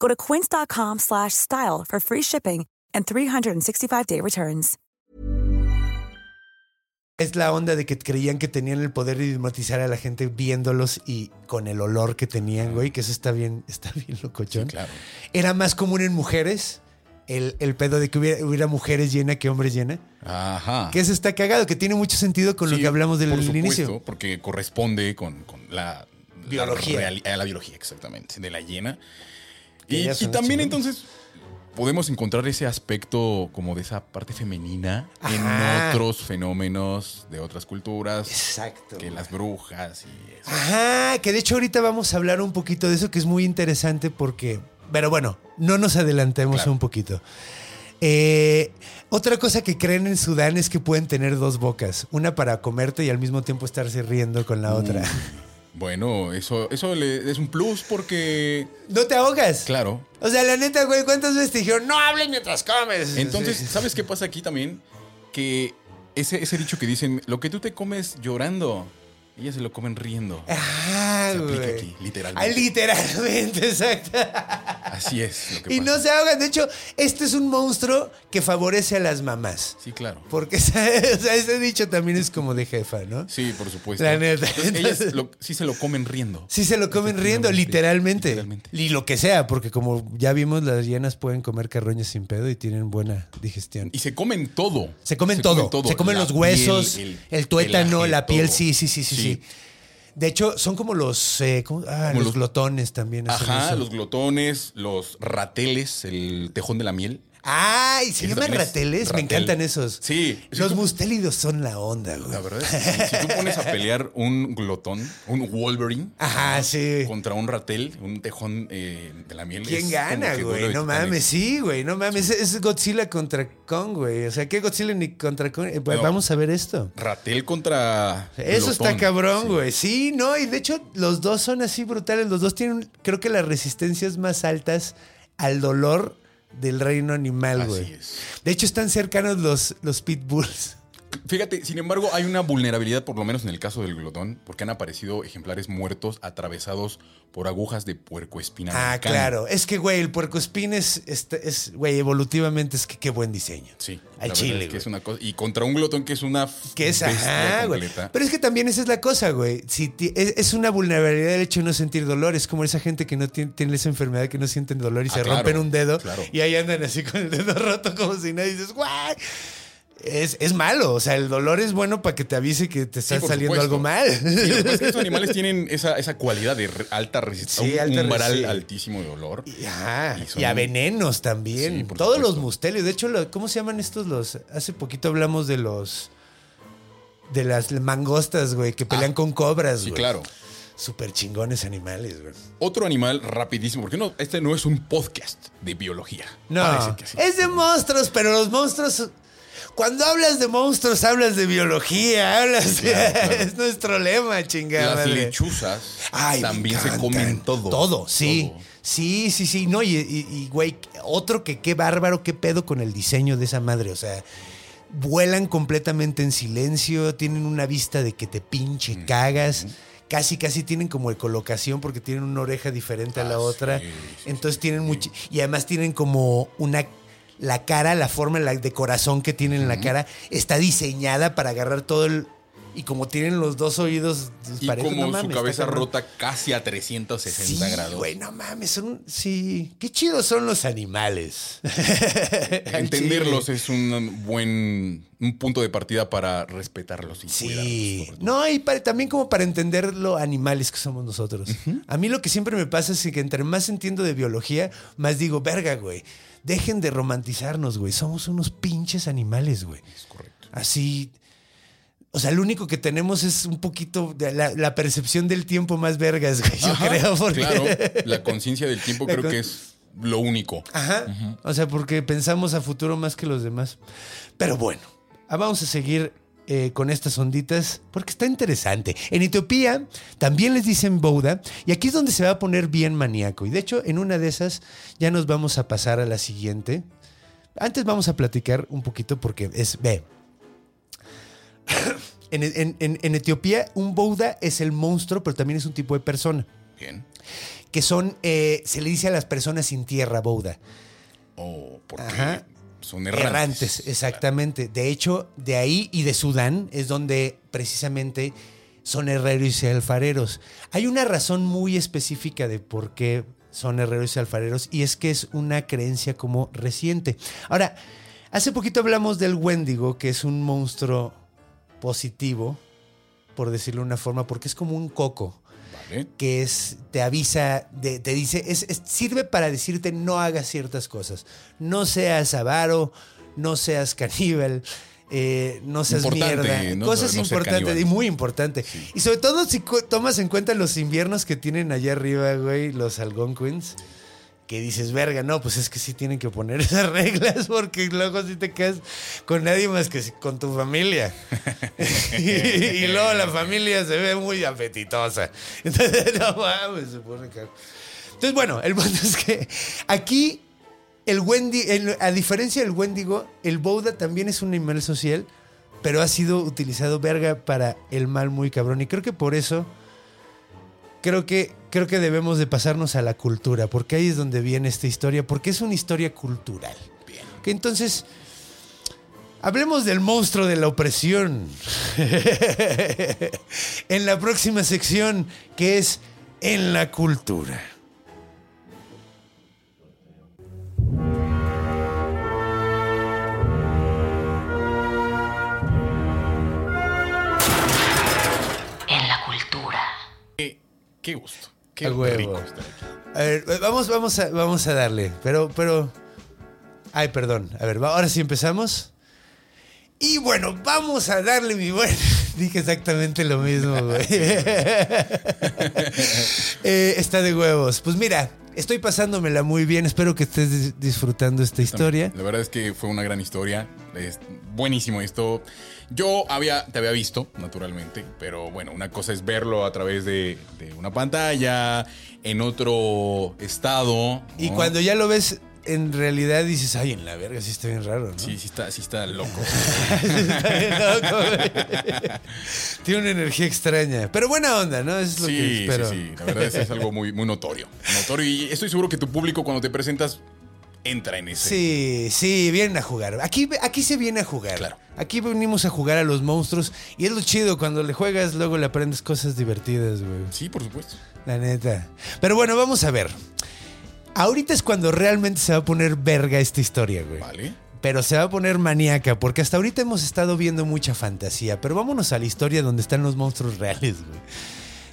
Go to quince.com slash style for free shipping and 365-day returns. es la onda de que creían que tenían el poder de hipnotizar a la gente viéndolos y con el olor que tenían, güey, que eso está bien, (laughs) está bien locochón. Sí, claro. Era más común en mujeres el, el pedo de que hubiera, hubiera mujeres llena que hombres llena. Ajá. Que eso está cagado, que tiene mucho sentido con lo que hablamos del por supuesto, inicio. Porque corresponde con, con la Biología. La, a la biología, exactamente, de la hiena. Y, también entonces podemos encontrar ese aspecto como de esa parte femenina Ajá. en otros fenómenos de otras culturas. Exacto. Que las brujas y eso. Ajá, que de hecho ahorita vamos a hablar un poquito de eso que es muy interesante porque, pero bueno, no nos adelantemos Claro. un poquito. Eh, otra cosa que creen en Sudán es que pueden tener dos bocas, una para comerte y al mismo tiempo estarse riendo con la otra. Bueno, eso, eso le- es un plus porque, No te ahogas. claro. O sea, la neta, güey, ¿cuántas veces te dijeron no hables mientras comes? Entonces, Sí. ¿sabes qué pasa aquí también? Que ese, ese dicho que dicen, lo que tú te comes llorando, ellas se lo comen riendo. Ah, Se aplica aquí, literalmente. Ah, literalmente, (laughs) exacto. Así es lo que Y pasa. no se ahogan. De hecho, este es un monstruo que favorece a las mamás. Sí, claro. Porque (laughs) o sea, ese dicho también es como de jefa, ¿no? Sí, por supuesto. La neta. Entonces, ellas lo- sí se lo comen riendo. Sí se lo comen riendo, literalmente. Literalmente. Y lo que sea, porque como ya vimos, las hienas pueden comer carroñas sin pedo y tienen buena digestión. Y se comen todo. Se comen todo. Se comen La los huesos, piel, el, tuétano, la piel, todo. sí, sí, sí, sí, sí. De hecho, son como los, eh. Ah, Como los, los- glotones también. Ajá, eso. los glotones, los rateles, el tejón de la miel. Ay, ¿se llaman rateles? Me encantan esos. Sí. Los mustélidos son la onda, güey. La verdad es que si tú pones a pelear un glotón, un Wolverine, Ajá, sí. contra un ratel, un tejón eh, de la miel. ¿Quién gana, güey? No mames, sí, güey, no mames. Es es Godzilla contra Kong, güey. O sea, ¿qué Godzilla ni contra Kong? Eh, pues. Vamos a ver esto. Ratel contra. Eso está cabrón, Sí. güey. Sí, no, y de hecho los dos son así brutales. Los dos tienen, creo que las resistencias más altas al dolor del reino animal, güey. De hecho, están cercanos los, los pitbulls. Fíjate, sin embargo, hay una vulnerabilidad, por lo menos en el caso del glotón, porque han aparecido ejemplares muertos atravesados por agujas de puercoespina. Ah, americana. claro. Es que, güey, el puercoespín es, este- es, güey, evolutivamente es que qué buen diseño. Sí. Al chile, es que güey. es una cosa. Y contra un glotón que es una. Que es, ajá, güey. Pero es que también esa es la cosa, güey. Si ti- es, es una vulnerabilidad el hecho de no sentir dolor. Es como esa gente que no tiene, tiene esa enfermedad que no sienten dolor y Ah, se claro, rompen un dedo claro. y ahí andan así con el dedo (laughs) roto como si nadie dices, ¡guay! Es, es malo, o sea, el dolor es bueno para que te avise que te está Sí, saliendo supuesto. algo mal. Sí, lo que es que estos (laughs) animales tienen esa, esa cualidad de alta resistencia. Sí, un alta umbral altísimo de dolor. Y, ajá, Y a venenos también. Sí, por Todos los mustelios. De hecho, ¿cómo se llaman estos los? Hace poquito hablamos de los. De las mangostas, güey, que pelean Ah, con cobras, Sí, güey. claro. súper chingones animales, güey. Otro animal rapidísimo, porque no, este no es un podcast de biología. No, que sí. es de monstruos, pero los monstruos... Cuando hablas de monstruos, hablas de biología, hablas de... Claro, claro. (laughs) Es nuestro lema, chingada. Las madre. lechuzas Ay, también se comen todo. Todo, sí. Todo. Sí, sí, sí. No, y, y- güey, otro que qué bárbaro, qué pedo con el diseño de esa madre. O sea, vuelan completamente en silencio, tienen una vista de que te pinche cagas. Casi, casi tienen como colocación porque tienen una oreja diferente a la Ah, otra. sí, sí, Entonces tienen mucho. Y además tienen como una. La cara, la forma la- de corazón que tienen en la cara está diseñada para agarrar todo el. Y como tienen los dos oídos Y parejos, como no mames, su cabeza rota casi a 360 Sí, grados. Güey, no mames, son. Sí. Qué chidos son los animales. Al (laughs) Entenderlos es un buen un punto de partida para respetarlos y Sí. No, y para- también como para entender lo animales que somos nosotros. A mí lo que siempre me pasa es que entre más entiendo de biología, más digo, verga, güey. Dejen de romantizarnos, güey. Somos unos pinches animales, güey. Es correcto. Así. O sea, lo único que tenemos es un poquito de la, la percepción del tiempo más vergas, güey. Yo Ajá, creo, porque. Claro, la conciencia del tiempo (laughs) La creo que es lo único. Ajá. O sea, porque pensamos a futuro más que los demás. Pero bueno, ah, vamos a seguir eh, con estas onditas porque está interesante. En Etiopía también les dicen Bouda y aquí es donde se va a poner bien maníaco. Y de hecho, en una de esas ya nos vamos a pasar a la siguiente. Antes vamos a platicar un poquito porque es, ve, (coughs) en, en- en- en Etiopía un Bouda es el monstruo, pero también es un tipo de persona. Bien. Que son, eh, se le dice a las personas sin tierra, Bouda. O porque Ajá. Son errantes. Errantes, exactamente. De hecho, de ahí y de Sudán es donde precisamente son herreros y alfareros. Hay una razón muy específica de por qué son herreros y alfareros y es que es una creencia como reciente. Ahora, hace poquito hablamos del Wendigo, que es un monstruo positivo, por decirlo de una forma, porque es como un coco Que es, te avisa, de- te dice, es, es- sirve para decirte no hagas ciertas cosas. No seas avaro, no seas caníbal, eh, no seas Importante, mierda. ¿no? Cosas No importantes y muy importante. Y sobre todo si tomas en cuenta los inviernos que tienen allá arriba, güey, los Algonquins. Que dices, verga, no, pues es que sí tienen que poner (laughs) esas reglas porque luego sí te quedas con nadie más que con tu familia. (laughs) y, luego la familia se ve muy apetitosa. (laughs) Entonces, no mames, se pone caro. Entonces, bueno, el punto es que aquí el Wendy, a diferencia del Wendigo, el Bouda también es un animal social, pero ha sido utilizado verga para el mal muy cabrón. Y creo que por eso creo que, creo que debemos de pasarnos a la cultura, porque ahí es donde viene esta historia, porque es una historia cultural. Bien. Que entonces, hablemos del monstruo de la opresión. (laughs) en la próxima sección, que es en la cultura. Qué, gusto. Qué A huevo. rico estar aquí. A ver, vamos, vamos, a, vamos a darle. Pero, pero. Ay, perdón. A ver, ahora sí empezamos. Y bueno, vamos a darle mi buen. (laughs) Dije exactamente lo mismo, güey. (laughs) Eh, está de huevos. Pues mira, estoy pasándomela muy bien. Espero que estés dis- disfrutando esta historia. La verdad es que fue una gran historia. Es buenísimo esto. Yo había, te había visto, naturalmente, pero bueno, una cosa es verlo a través de, de una pantalla, en otro estado. Y ¿no? cuando ya lo ves, en realidad dices, ay, en la verga, sí está bien raro, ¿no? Sí, sí está, sí está loco. (laughs) Está bien loco, güey. Tiene una energía extraña. Pero buena onda, ¿no? Es lo que Sí, sí, espero. sí. La verdad es que es algo muy, muy notorio. Notorio. Y estoy seguro que tu público, cuando te presentas, entra en ese. Sí, sí, vienen a jugar. Aquí, aquí se viene a jugar. Claro. Aquí venimos a jugar a los monstruos. Y es lo chido, cuando le juegas, luego le aprendes cosas divertidas, güey. Sí, por supuesto. La neta. Pero bueno, vamos a ver. Ahorita es cuando realmente se va a poner verga esta historia, güey. Vale. Pero se va a poner maníaca, porque hasta ahorita hemos estado viendo mucha fantasía. Pero vámonos a la historia donde están los monstruos reales, güey.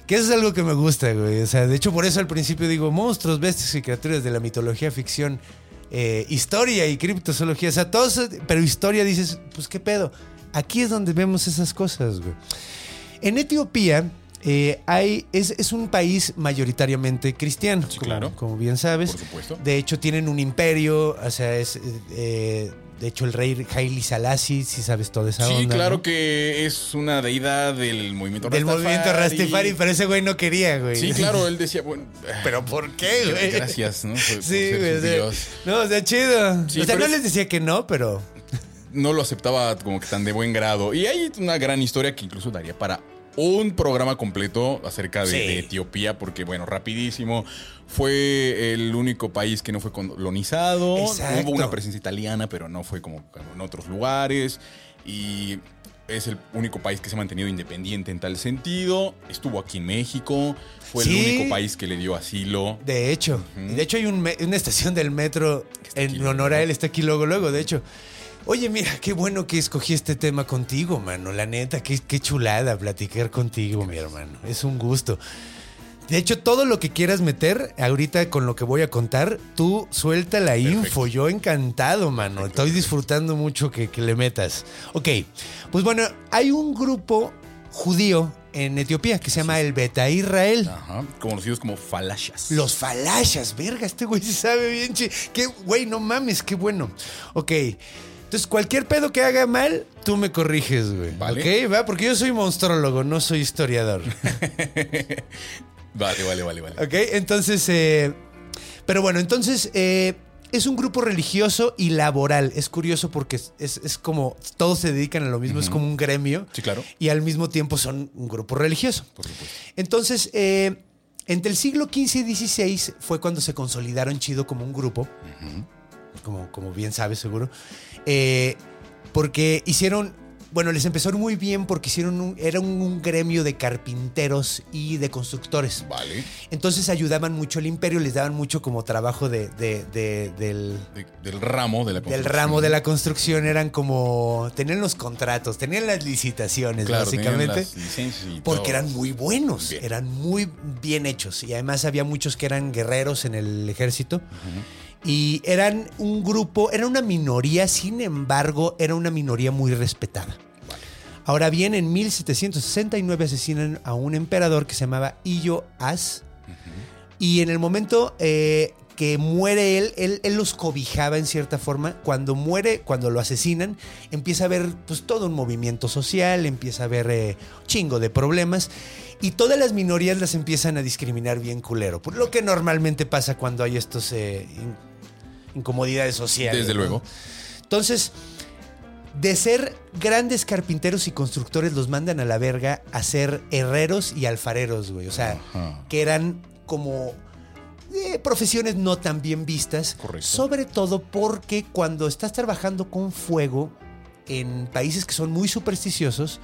Que eso es algo que me gusta, güey. O sea, de hecho, por eso al principio digo monstruos, bestias y criaturas de la mitología, ficción, eh, historia y criptozoología. O sea, todo eso, pero historia dices, pues qué pedo. Aquí es donde vemos esas cosas, güey. En Etiopía, eh, hay, es, es un país mayoritariamente cristiano, Sí, como, claro. como bien sabes. Por supuesto. De hecho, tienen un imperio, o sea, es... eh, de hecho, el rey Haile Selassie, si sabes toda esa Sí, onda. claro ¿no? que es una deidad del movimiento Del movimiento Rastafari, pero ese güey no quería, güey. Sí, claro, (laughs) él decía, bueno, (laughs) ¿Pero por qué, (laughs) güey? gracias, ¿no? Por- por Sí, ser güey. Dios. no, o sea, chido. Sí, o sea, no es- les decía que no, pero... no lo aceptaba como que tan de buen grado. Y hay una gran historia que incluso daría para un programa completo acerca de, Sí. de Etiopía, porque bueno, rapidísimo, fue el único país que no fue colonizado. Exacto. Hubo una presencia italiana, pero no fue como en otros lugares. Y es el único país que se ha mantenido independiente en tal sentido. Estuvo aquí en México. Fue Sí. el único país que le dio asilo. De hecho, de hecho hay un una estación del metro en aquí honor a él, está aquí luego, luego, de hecho. Oye, mira, qué bueno que escogí este tema contigo, mano. La neta, qué, qué chulada platicar contigo, mi hermano. Es un gusto. De hecho, todo lo que quieras meter ahorita con lo que voy a contar, tú suelta la info. Yo encantado, mano. Estoy disfrutando mucho que, que le metas. Ok, pues bueno, hay un grupo judío en Etiopía que se llama el Beta Israel. Ajá, conocidos como falashas. Los falashas, verga, este güey sí sabe bien. chi- Qué güey, no mames, qué bueno. Ok. Entonces, cualquier pedo que haga mal, tú me corriges, güey. Vale. Ok, va, porque yo soy monstrólogo, no soy historiador. (laughs) Vale, vale, vale, vale. ok, entonces, eh, pero bueno, entonces, eh, es un grupo religioso y laboral. Es curioso porque es, es- es como, todos se dedican a lo mismo, es como un gremio. Sí, claro. Y al mismo tiempo son un grupo religioso. Por supuesto. Entonces, eh, entre el siglo XV y XVI fue cuando se consolidaron chido como un grupo, como, como bien sabes seguro, eh, porque hicieron, bueno, les empezó muy bien porque hicieron un, era un, un gremio de carpinteros y de constructores. Vale. Entonces ayudaban mucho al imperio, les daban mucho como trabajo de, de- de- del, De- del ramo de la del construcción. ramo de la construcción, eran como, tenían los contratos, tenían las licitaciones, Claro, básicamente. las licencias y Porque todo. eran muy buenos, Bien. eran muy bien hechos. Y además había muchos que eran guerreros en el ejército. Y eran un grupo, era una minoría, sin embargo, era una minoría muy respetada. Ahora bien, en 1769 asesinan a un emperador que se llamaba Illo As. Y en el momento eh, que muere él, él, él los cobijaba en cierta forma. Cuando muere, cuando lo asesinan, empieza a haber pues, todo un movimiento social, empieza a haber eh, chingo de problemas. Y todas las minorías las empiezan a discriminar bien culero. Por lo que normalmente pasa cuando hay estos eh, incomodidades sociales. Desde luego. Entonces, de ser grandes carpinteros y constructores, los mandan a la verga a ser herreros y alfareros, güey. O sea, Ajá. que eran como eh, profesiones no tan bien vistas. Correcto. Sobre todo porque cuando estás trabajando con fuego en países que son muy supersticiosos,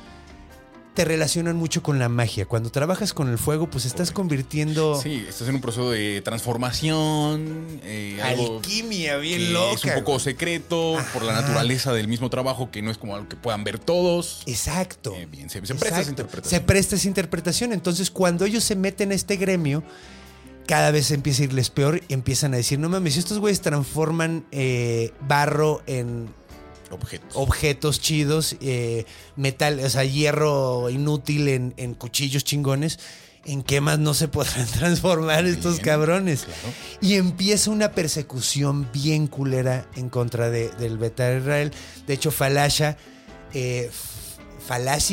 te relacionan mucho con la magia. Cuando trabajas con el fuego, pues estás Correcto. convirtiendo Sí, estás en un proceso de transformación. eh, algo alquimia bien loca. es un poco secreto por la naturaleza del mismo trabajo, que no es como algo que puedan ver todos. Exacto. Eh, bien, se- se presta esa Exacto. interpretación. Se presta esa interpretación. Entonces, cuando ellos se meten a este gremio, cada vez empieza a irles peor y empiezan a decir, no mames, si estos güeyes transforman eh, barro en Objetos. objetos chidos, eh, metal, o sea, hierro inútil en, en cuchillos chingones, ¿en qué más no se podrán (laughs) transformar estos cabrones? claro. Y empieza una persecución bien culera en contra de- del Beta Israel. De hecho, Falasha, eh,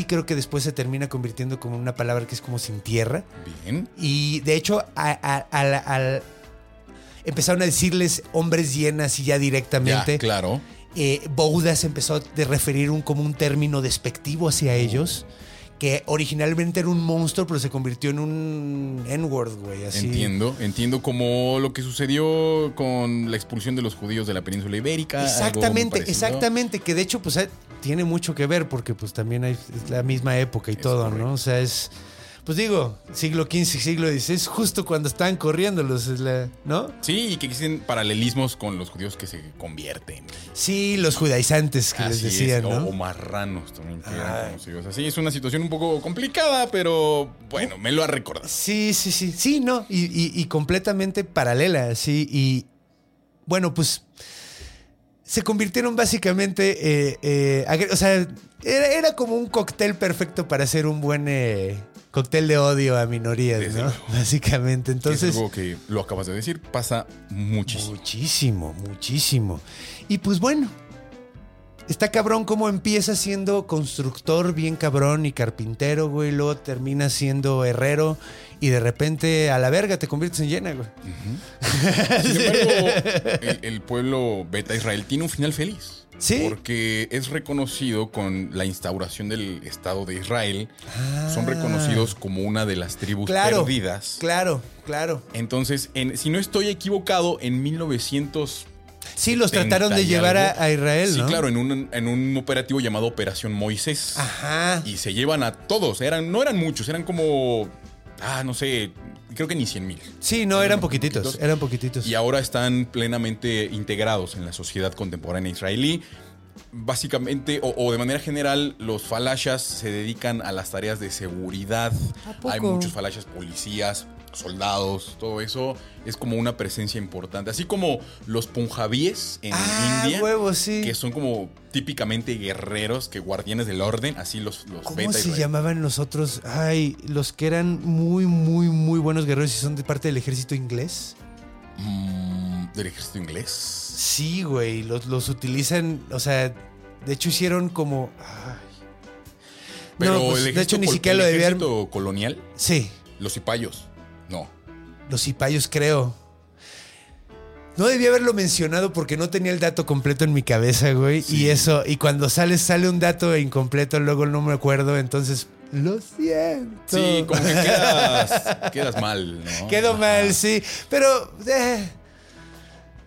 creo que después se termina convirtiendo como una palabra que es como sin tierra. Bien. Y de hecho, al- al- empezaron a decirles hombres llenas y ya directamente. Ya, claro. Eh, Bouda se empezó a referir un, como un término despectivo hacia ellos, que originalmente era un monstruo, pero se convirtió en un N-word, güey. Así. Entiendo, entiendo como lo que sucedió con la expulsión de los judíos de la península ibérica. Exactamente, exactamente, que de hecho pues eh, tiene mucho que ver porque pues también hay, es la misma época y Es todo, correcto. ¿no? O sea, es, pues digo, siglo XV, siglo XVI, es justo cuando estaban corriendo los, es la- ¿no? Sí, y que existen paralelismos con los judíos que se convierten. Sí, los judaizantes que les Así decían, ¿no? O, marranos también que eran Ay. conocidos así. Es una situación un poco complicada, pero bueno, me lo ha recordado. Sí, sí, sí. Sí, no. Y, y- y completamente paralela, sí. Y bueno, pues se convirtieron básicamente. eh, eh, o sea, era, era como un cóctel perfecto para ser un buen eh, cóctel de odio a minorías, Desde ¿no? (laughs) Básicamente. Entonces, es algo que lo acabas de decir, pasa muchísimo. muchísimo, muchísimo. Y pues bueno, está cabrón cómo empieza siendo constructor bien cabrón y carpintero, güey, luego termina siendo herrero y de repente a la verga te conviertes en llena, güey. Sin embargo, el, el pueblo beta Israel tiene un final feliz. Sí. Porque es reconocido con la instauración del Estado de Israel. Ah. Son reconocidos como una de las tribus Claro, perdidas. claro, claro. Entonces, en- si no estoy equivocado, en 1900. Sí, los 70 trataron de llevar a, Israel, Sí, ¿no? claro, en un, en un operativo llamado Operación Moisés. Ajá. Y se llevan a todos. Eran, no eran muchos, eran como. Ah, no sé. Creo que ni 100 mil. Sí, no, eran poquititos, eran poquititos. Y ahora están plenamente integrados en la sociedad contemporánea israelí. Básicamente, o, o de manera general, los falashas se dedican a las tareas de seguridad. ¿A poco? Hay muchos falashas policías, soldados, todo eso es como una presencia importante. Así como los punjabíes en Ah, India, huevo, sí. que son como típicamente guerreros, que guardianes del orden, así los, los ¿Cómo beta se llamaban los otros? Ay, los que eran muy, muy, muy buenos guerreros y son de parte del ejército inglés. Mm, ¿Del ejército inglés? Sí, güey, los, los utilizan, o sea, de hecho hicieron como... ay. Pero no, pues, el de hecho ejército ni siquiera lo debían... ejército colonial, Sí, los cipayos. No. los cipayos creo. No debía haberlo mencionado porque no tenía el dato completo en mi cabeza, güey. Sí. Y eso, y cuando sale, sale un dato incompleto, luego no me acuerdo, entonces... Lo siento. Sí, como que quedas, quedas mal, ¿no? Quedó Ajá. mal, sí. Pero eh,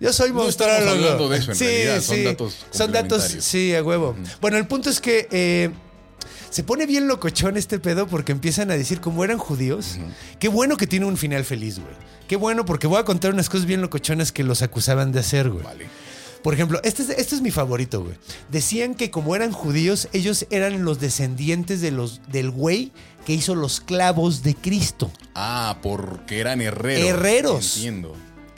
yo soy No hablando de eso, en realidad, son datos Son datos, sí, a huevo. Bueno, el punto es que eh, se pone bien locochón este pedo porque empiezan a decir cómo eran judíos. Qué bueno que tiene un final feliz, güey. Qué bueno, porque voy a contar unas cosas bien locochonas que los acusaban de hacer, güey. Vale. Por ejemplo, este es, este es mi favorito, güey. Decían que como eran judíos, ellos eran los descendientes de los, del güey que hizo los clavos de Cristo. Ah, porque eran herreros. Herreros. Entiendo.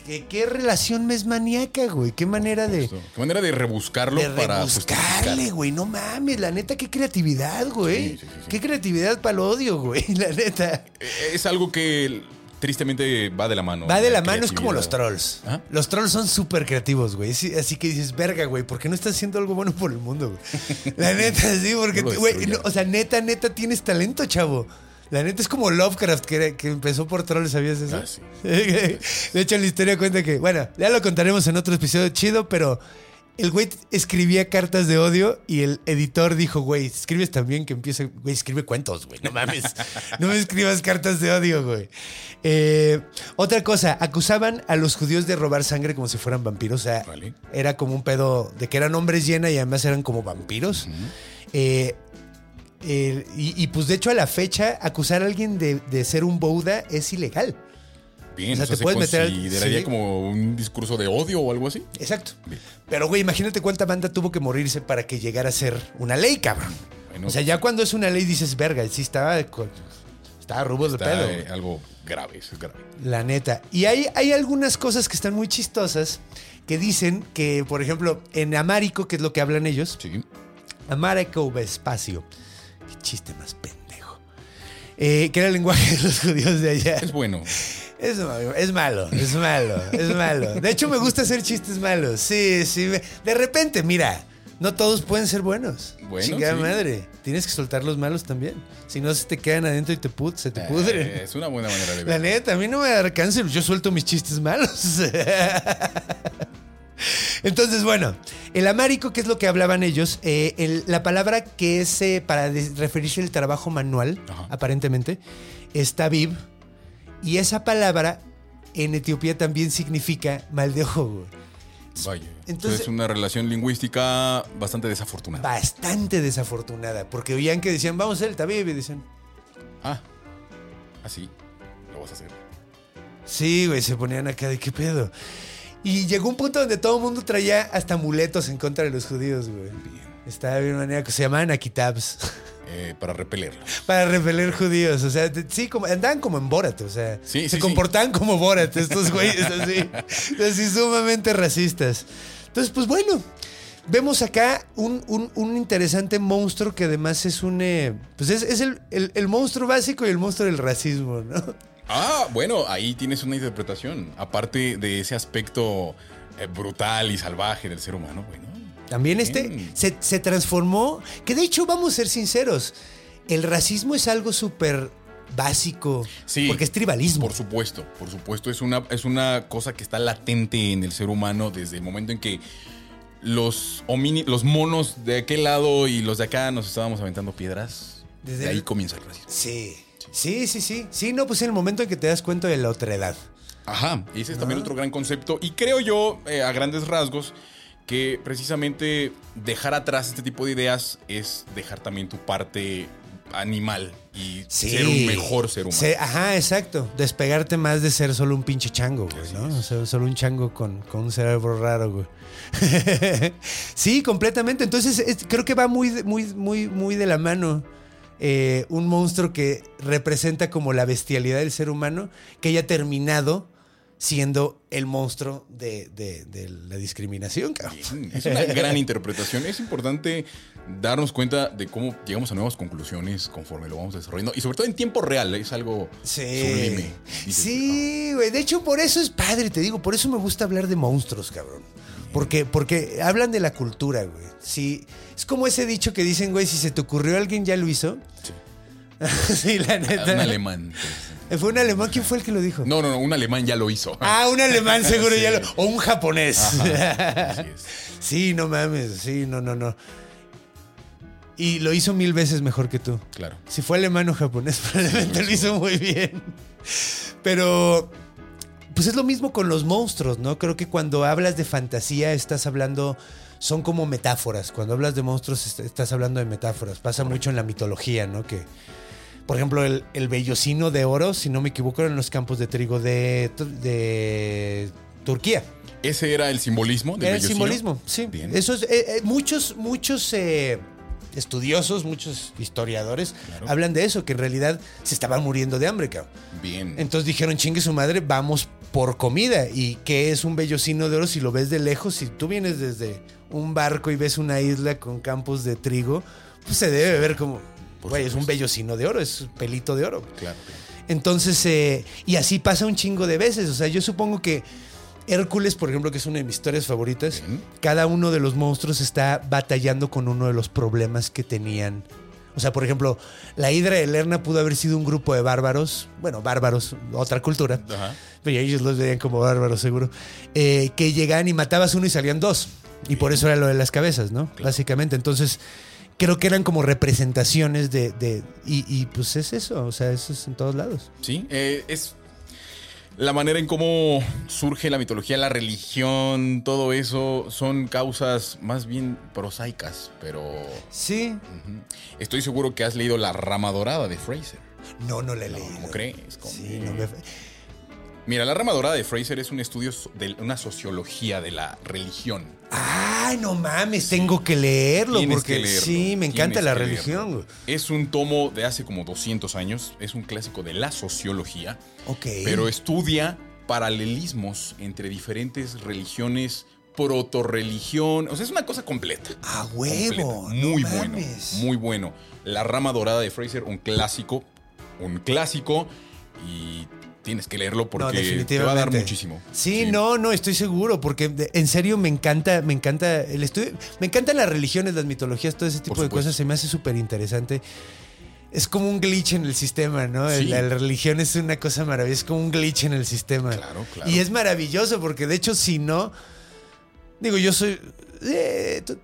¿Qué, qué relación más maníaca, güey? Qué manera de. Qué manera de rebuscarlo de para rebuscarle, güey. No mames, la neta, qué creatividad, güey. Sí, sí, sí, sí. Qué creatividad para el odio, güey. (laughs) La neta. Eh, Es algo que tristemente va de la mano. Va de la mano, es como los trolls. ¿Ah? Los trolls son súper creativos, güey. Sí, Así que dices, verga, güey, ¿por qué no estás haciendo algo bueno por el mundo, güey? (laughs) La neta, sí, porque, No güey, no, o sea, neta, neta, tienes talento, chavo. La neta es como Lovecraft, que, era- que empezó por trolls, ¿sabías eso? Ah, sí. (laughs) De hecho, la historia cuenta que, bueno, ya lo contaremos en otro episodio chido, pero el güey escribía cartas de odio y el editor dijo, güey, escribes también que empieza, güey, escribe cuentos, güey, no mames, (laughs) no me escribas cartas de odio, güey. Eh, otra cosa, acusaban a los judíos de robar sangre como si fueran vampiros, o sea, Vale. era como un pedo de que eran hombres llena y además eran como vampiros. Eh, eh, y, y, pues de hecho a la fecha acusar a alguien de, de ser un bouda es ilegal. Bien, O sea, o sea, te puedes meter consideraría sí. como un discurso de odio o algo así. Exacto. Bien. Pero, güey, imagínate cuánta banda tuvo que morirse para que llegara a ser una ley, cabrón. Bueno, o sea, ya cuando es una ley dices, verga, sí estaba, estaba rubo de pedo. eh, algo grave, eso es grave. La neta. Y hay, hay algunas cosas que están muy chistosas que dicen que, por ejemplo, en Amárico, que es lo que hablan ellos, Sí. Amárico Vespacio. Qué chiste más pendejo. Eh, que era el lenguaje de los judíos de allá. Es bueno. Es, es malo, es malo, es malo. De hecho, me gusta hacer chistes malos. Sí, sí. De repente, mira, no todos pueden ser buenos. Bueno, Chingada sí. madre. Tienes que soltar los malos también. Si no, se te quedan adentro y te pud- se te pudren. Eh, es una buena manera de La ver. neta, a mí no me da cáncer, yo suelto mis chistes malos. (laughs) Entonces, bueno, el amárico, que es lo que hablaban ellos, Eh, el- la palabra que es eh, para referirse al trabajo manual, Ajá. aparentemente, es tabib. Y esa palabra en Etiopía también significa mal de ojo. Vaya. Entonces- Entonces es una relación lingüística bastante desafortunada. Bastante desafortunada, porque oían que decían, vamos a hacer el tabib, y decían, Ah, así. Lo vas a hacer. Sí, güey, se ponían acá de qué pedo. Y llegó un punto donde todo el mundo traía hasta amuletos en contra de los judíos, güey. Estaba bien manera que se llamaban akitabs Eh, para repelerlo. para repeler judíos. O sea, de- sí, como, andaban como en Borat, o sea, Sí, se sí, sí. comportaban como Borat estos güeyes así, así sumamente racistas. Entonces, pues bueno, vemos acá un, un- un interesante monstruo que además es un. eh, pues es, es el, el- el monstruo básico y el monstruo del racismo, ¿no? Ah, bueno, ahí tienes una interpretación. Aparte de ese aspecto eh, brutal y salvaje del ser humano, bueno. También este se, se transformó. Que de hecho, vamos a ser sinceros, el racismo es algo súper básico. Sí. Porque es tribalismo. Por supuesto, por supuesto. Es una, es una cosa que está latente en el ser humano desde el momento en que los, homini- los monos de aquel lado y los de acá nos estábamos aventando piedras. Desde de ahí el- comienza el racismo. Sí. Sí, sí, sí. Sí, no, pues en el momento en que te das cuenta de la otra edad. Ajá, ese es también otro gran concepto. Y creo yo, eh, a grandes rasgos, que precisamente dejar atrás este tipo de ideas es dejar también tu parte animal y Sí. ser un mejor ser humano. Se- ajá, exacto. Despegarte más de ser solo un pinche chango, güey, ¿no? O sea, solo un chango con, con un cerebro raro, güey. (laughs) sí, completamente. Entonces, es- creo que va muy, muy, muy, muy de la mano. Eh, un monstruo que representa como la bestialidad del ser humano, que haya terminado siendo el monstruo de, de- de la discriminación, cabrón. Es una gran interpretación. Es importante darnos cuenta de cómo llegamos a nuevas conclusiones conforme lo vamos desarrollando. Y sobre todo en tiempo real. Es algo Sí. sublime. Dices, Sí, güey. De hecho, por eso es padre, te digo. Por eso me gusta hablar de monstruos, cabrón. Porque, porque hablan de la cultura, güey. Sí. Es como ese dicho que dicen, güey, si se te ocurrió alguien ya lo hizo. Sí, (laughs) la "Ah, neta. Un alemán. Fue un alemán. ¿Quién fue el que lo dijo? No, no, no. Un alemán ya lo hizo. Ah, un alemán (laughs) seguro Sí. ya lo. O un japonés. Así es. (laughs) Sí, no mames. Sí, no, no, no. Y lo hizo mil veces mejor que tú. Claro. Si fue alemán o japonés, probablemente lo hizo muy bien. Pero, pues es lo mismo con los monstruos, ¿no? Creo que cuando hablas de fantasía estás hablando, son como metáforas. Cuando hablas de monstruos est- estás hablando de metáforas. Pasa mucho en la mitología, ¿no? Que, por ejemplo, el, el vellocino de oro, si no me equivoco, eran los campos de trigo de, de Turquía. Ese era el simbolismo del Era el simbolismo, sí. Bien. Eso es, eh, eh, muchos, muchos eh, estudiosos, muchos historiadores Claro. hablan de eso, que en realidad se estaban muriendo de hambre, cabrón. Bien. Entonces dijeron, chingue su madre, vamos por comida. ¿Y qué es un vellocino de oro si lo ves de lejos? Si tú vienes desde un barco y ves una isla con campos de trigo, pues se debe ver como, güey, es un vellocino de oro, es pelito de oro. Claro. Entonces, eh, y así pasa un chingo de veces. O sea, yo supongo que Hércules, por ejemplo, que es una de mis historias favoritas, cada uno de los monstruos está batallando con uno de los problemas que tenían. O sea, por ejemplo, la Hidra de Lerna pudo haber sido un grupo de bárbaros, bueno, bárbaros, otra cultura, Ajá. pero ellos los veían como bárbaros seguro, eh, que llegaban y matabas uno y salían dos. Y por eso era lo de las cabezas, ¿no? Básicamente. Entonces, creo que eran como representaciones de... de- y, y, pues es eso, o sea, eso es en todos lados. Sí, eh, es la manera en cómo surge la mitología, la religión, todo eso son causas más bien prosaicas, pero Sí. estoy seguro que has leído La Rama Dorada de Fraser. No, no le No, leí. ¿Cómo crees? ¿Cómo Sí, no me... Mira, La Rama Dorada de Fraser es un estudio de una sociología de la religión. Ay, no mames, tengo que leerlo Tienes porque que leerlo, sí, me encanta tienes la religión. leerlo. Es un tomo de hace como 200 años, es un clásico de la sociología. Ok. pero estudia paralelismos entre diferentes religiones, protorreligión, o sea, es una cosa completa. A huevo. completa. Muy no bueno, mames. muy bueno. La rama dorada de Fraser, un clásico, un clásico y tienes que leerlo No, porque te va a dar muchísimo. Sí, no, no, estoy seguro, porque en serio me encanta, me encanta el estudio, me encantan las religiones, las mitologías, todo ese tipo de cosas, se me hace súper interesante. Es como un glitch en el sistema, ¿no? Sí. La, la religión es una cosa maravillosa, es como un glitch en el sistema. Claro, claro. Y es maravilloso, porque de hecho, si no, digo, yo soy. Eh, tú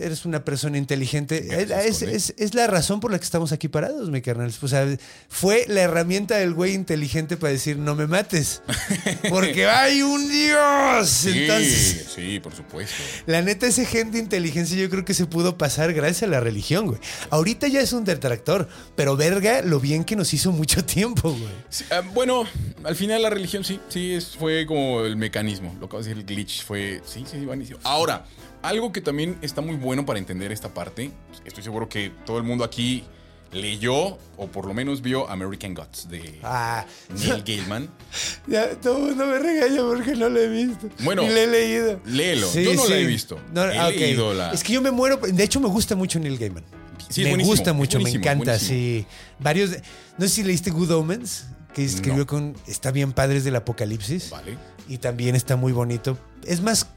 eres una persona inteligente. Gracias, es, Conde. es- es la razón por la que estamos aquí parados, mi carnal. O sea, fue la herramienta del güey inteligente para decir, no me mates. (laughs) Porque hay un Dios. Sí, Entonces, sí, por supuesto. la neta, ese gen de inteligencia yo creo que se pudo pasar gracias a la religión, güey. Ahorita ya es un detractor, pero verga lo bien que nos hizo mucho tiempo, güey. Sí, ah, bueno, al final la religión sí, sí, es, fue como el mecanismo. Lo que acabo de decir, el glitch fue. Sí, sí, buenísimo. Ahora, algo que también está muy bueno para entender esta parte, estoy seguro que todo el mundo aquí leyó o por lo menos vio American Gods de Ah, Neil Gaiman. (laughs) ya, todo el mundo me regaña porque no lo he visto. Bueno, Ni lo he leído. léelo. Yo no la he visto. He leído la- Es que yo me muero. De hecho, me gusta mucho Neil Gaiman. Sí, me gusta mucho, me encanta. buenísimo. Sí. Varios. de- no sé si leíste Good Omens, que escribió No. con. Está bien Padres del Apocalipsis. Vale. Y también está muy bonito. Es más.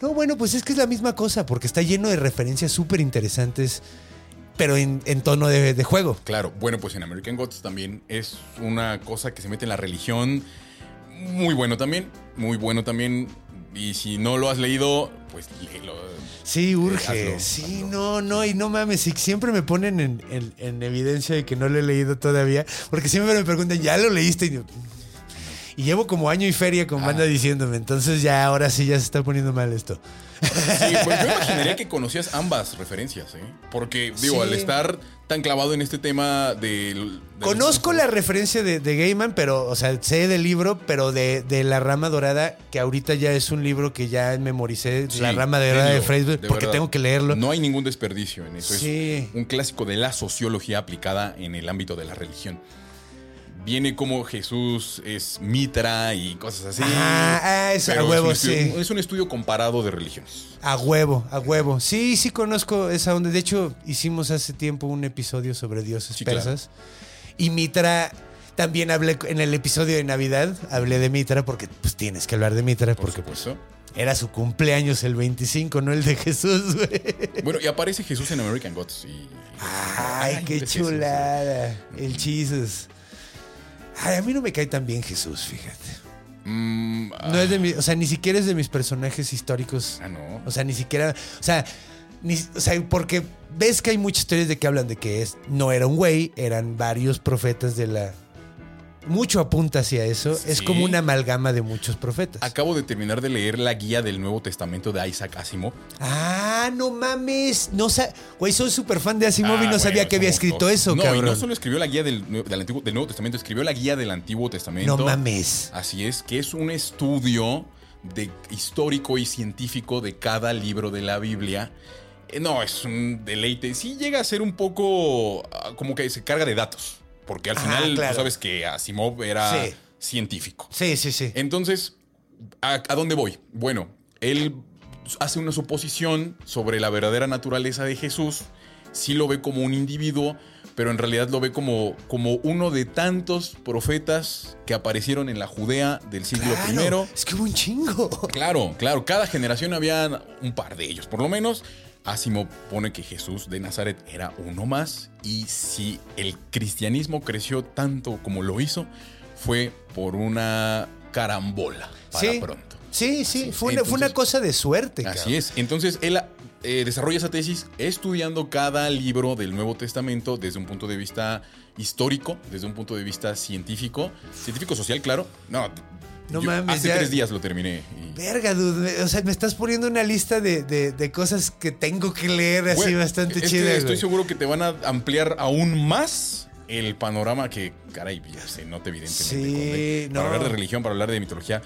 No, bueno, pues es que es la misma cosa, porque está lleno de referencias súper interesantes, pero en, en tono de, de juego. Claro, bueno, pues en American Gods también es una cosa que se mete en la religión. Muy bueno también, muy bueno también. Y si no lo has leído, pues léelo. Sí, urge. hazlo, sí, hazlo. no, no, y no mames, y siempre me ponen en, en- en evidencia de que no lo he leído todavía, porque siempre me preguntan, ¿ya lo leíste? Y, yo, y llevo como año y feria con Ah. banda diciéndome, entonces ya, ahora sí, ya se está poniendo mal esto. Sí, pues yo (laughs) imaginaría que conocías ambas referencias, ¿eh? Porque, digo, Sí. al estar tan clavado en este tema de... Conozco la referencia de, de Gaiman, pero, o sea, sé del libro, pero de, de La Rama Dorada, que ahorita ya es un libro que ya memoricé, Sí, La Rama Dorada de Facebook, porque verdad. tengo que leerlo. No hay ningún desperdicio en eso. Sí. Es un clásico de la sociología aplicada en el ámbito de la religión. Viene como Jesús es Mitra y cosas así. Ah, Pero a huevo, es estudio, sí. Es un estudio comparado de religiones. A huevo, a huevo. Sí, sí conozco esa onda. De hecho, hicimos hace tiempo un episodio sobre dioses Sí, claro. persas. Y Mitra, también hablé en el episodio de Navidad, hablé de Mitra porque pues tienes que hablar de Mitra Por porque pues, era su cumpleaños el 25, no el de Jesús, (laughs) güey. Bueno, y aparece Jesús en American Gods. Y, Ay, qué chulada. El Jesus. Ay, a mí no me cae tan bien Jesús, fíjate. Mm, ah, No es de mi, o sea, ni siquiera es de mis personajes históricos ah, no. O sea, ni siquiera. O sea, ni- o sea, porque ves que hay muchas historias de que hablan de que es, no era un güey, eran varios profetas de la. Mucho apunta hacia eso. Es como una amalgama de muchos profetas. Acabo de terminar de leer la guía del Nuevo Testamento de Isaac Asimov. Ah, no mames. No Güey, soy súper fan de Asimov y Ah, no sabía que había escrito eso, no, cabrón. y no solo escribió la guía del, del Antiguo, del Nuevo Testamento, escribió la guía del Antiguo Testamento. No mames. Así es, que es un estudio de histórico y científico de cada libro de la Biblia. Eh, No, es un deleite. Sí llega a ser un poco ah, como que se carga de datos. Porque al final claro. tú sabes que Asimov era Sí. científico. Sí, sí, sí. Entonces, ¿a, a dónde voy? Bueno, él hace una suposición sobre la verdadera naturaleza de Jesús. Sí lo ve como un individuo, pero en realidad lo ve como, como uno de tantos profetas que aparecieron en la Judea del siglo Claro, I. Es que hubo un chingo. Claro, claro, cada generación había un par de ellos, por lo menos. Asimov pone que Jesús de Nazaret era uno más y si el cristianismo creció tanto como lo hizo, fue por una carambola para sí. pronto. Sí, sí. Fue, una, fue una Entonces- cosa de suerte. Así cabrón. es. Entonces él eh, desarrolla esa tesis estudiando cada libro del Nuevo Testamento desde un punto de vista histórico, desde un punto de vista científico, científico social, claro. No, No yo mames, Hace ya- tres días lo terminé. y- Verga, dude. O sea, me estás poniendo una lista de, de- de cosas que tengo que leer así bastante es que chida. estoy seguro que te van a ampliar aún más el panorama que, caray, se nota evidentemente. Sí, no. Para hablar de religión, para hablar de mitología,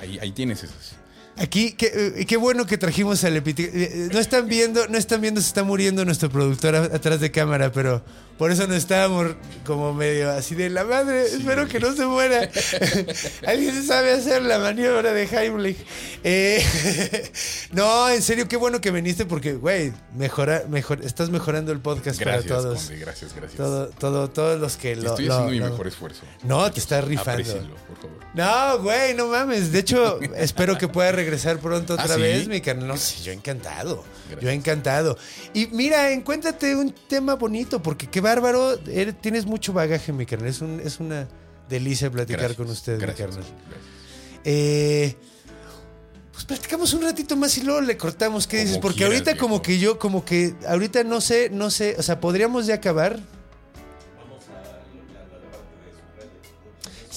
ahí, ahí tienes esas. Aquí, qué, eh, qué bueno que trajimos al epiti- eh, No están viendo, no están viendo, se está muriendo nuestro productor atrás de cámara, pero por eso no estábamos como medio así de la madre. espero que no se muera. (laughs) Alguien sabe hacer la maniobra de Heimlich. Eh, (laughs) no, en serio, qué bueno que viniste porque, güey, mejora, mejor, estás mejorando el podcast Gracias, para todos. Conde, gracias, gracias. Todo, todo, todos los que lo. Estoy lo- haciendo mi lo- mejor esfuerzo. No, te estás rifando. Por favor. No, güey, no mames. De hecho, (laughs) espero que pueda regresar pronto ¿Ah, otra sí? vez, mi carnal. No, sí, yo encantado. Gracias. Yo encantado. Y mira, encuéntrate un tema bonito, porque qué bárbaro. eres- tienes mucho bagaje, mi carnal. Es, un- es una delicia platicar Gracias, con usted, gracias, mi carnal. Eh, pues platicamos un ratito más y luego le cortamos. ¿Qué Como dices? Porque quieras, ahorita, como que yo, como que ahorita no sé, no sé. O sea, podríamos ya acabar.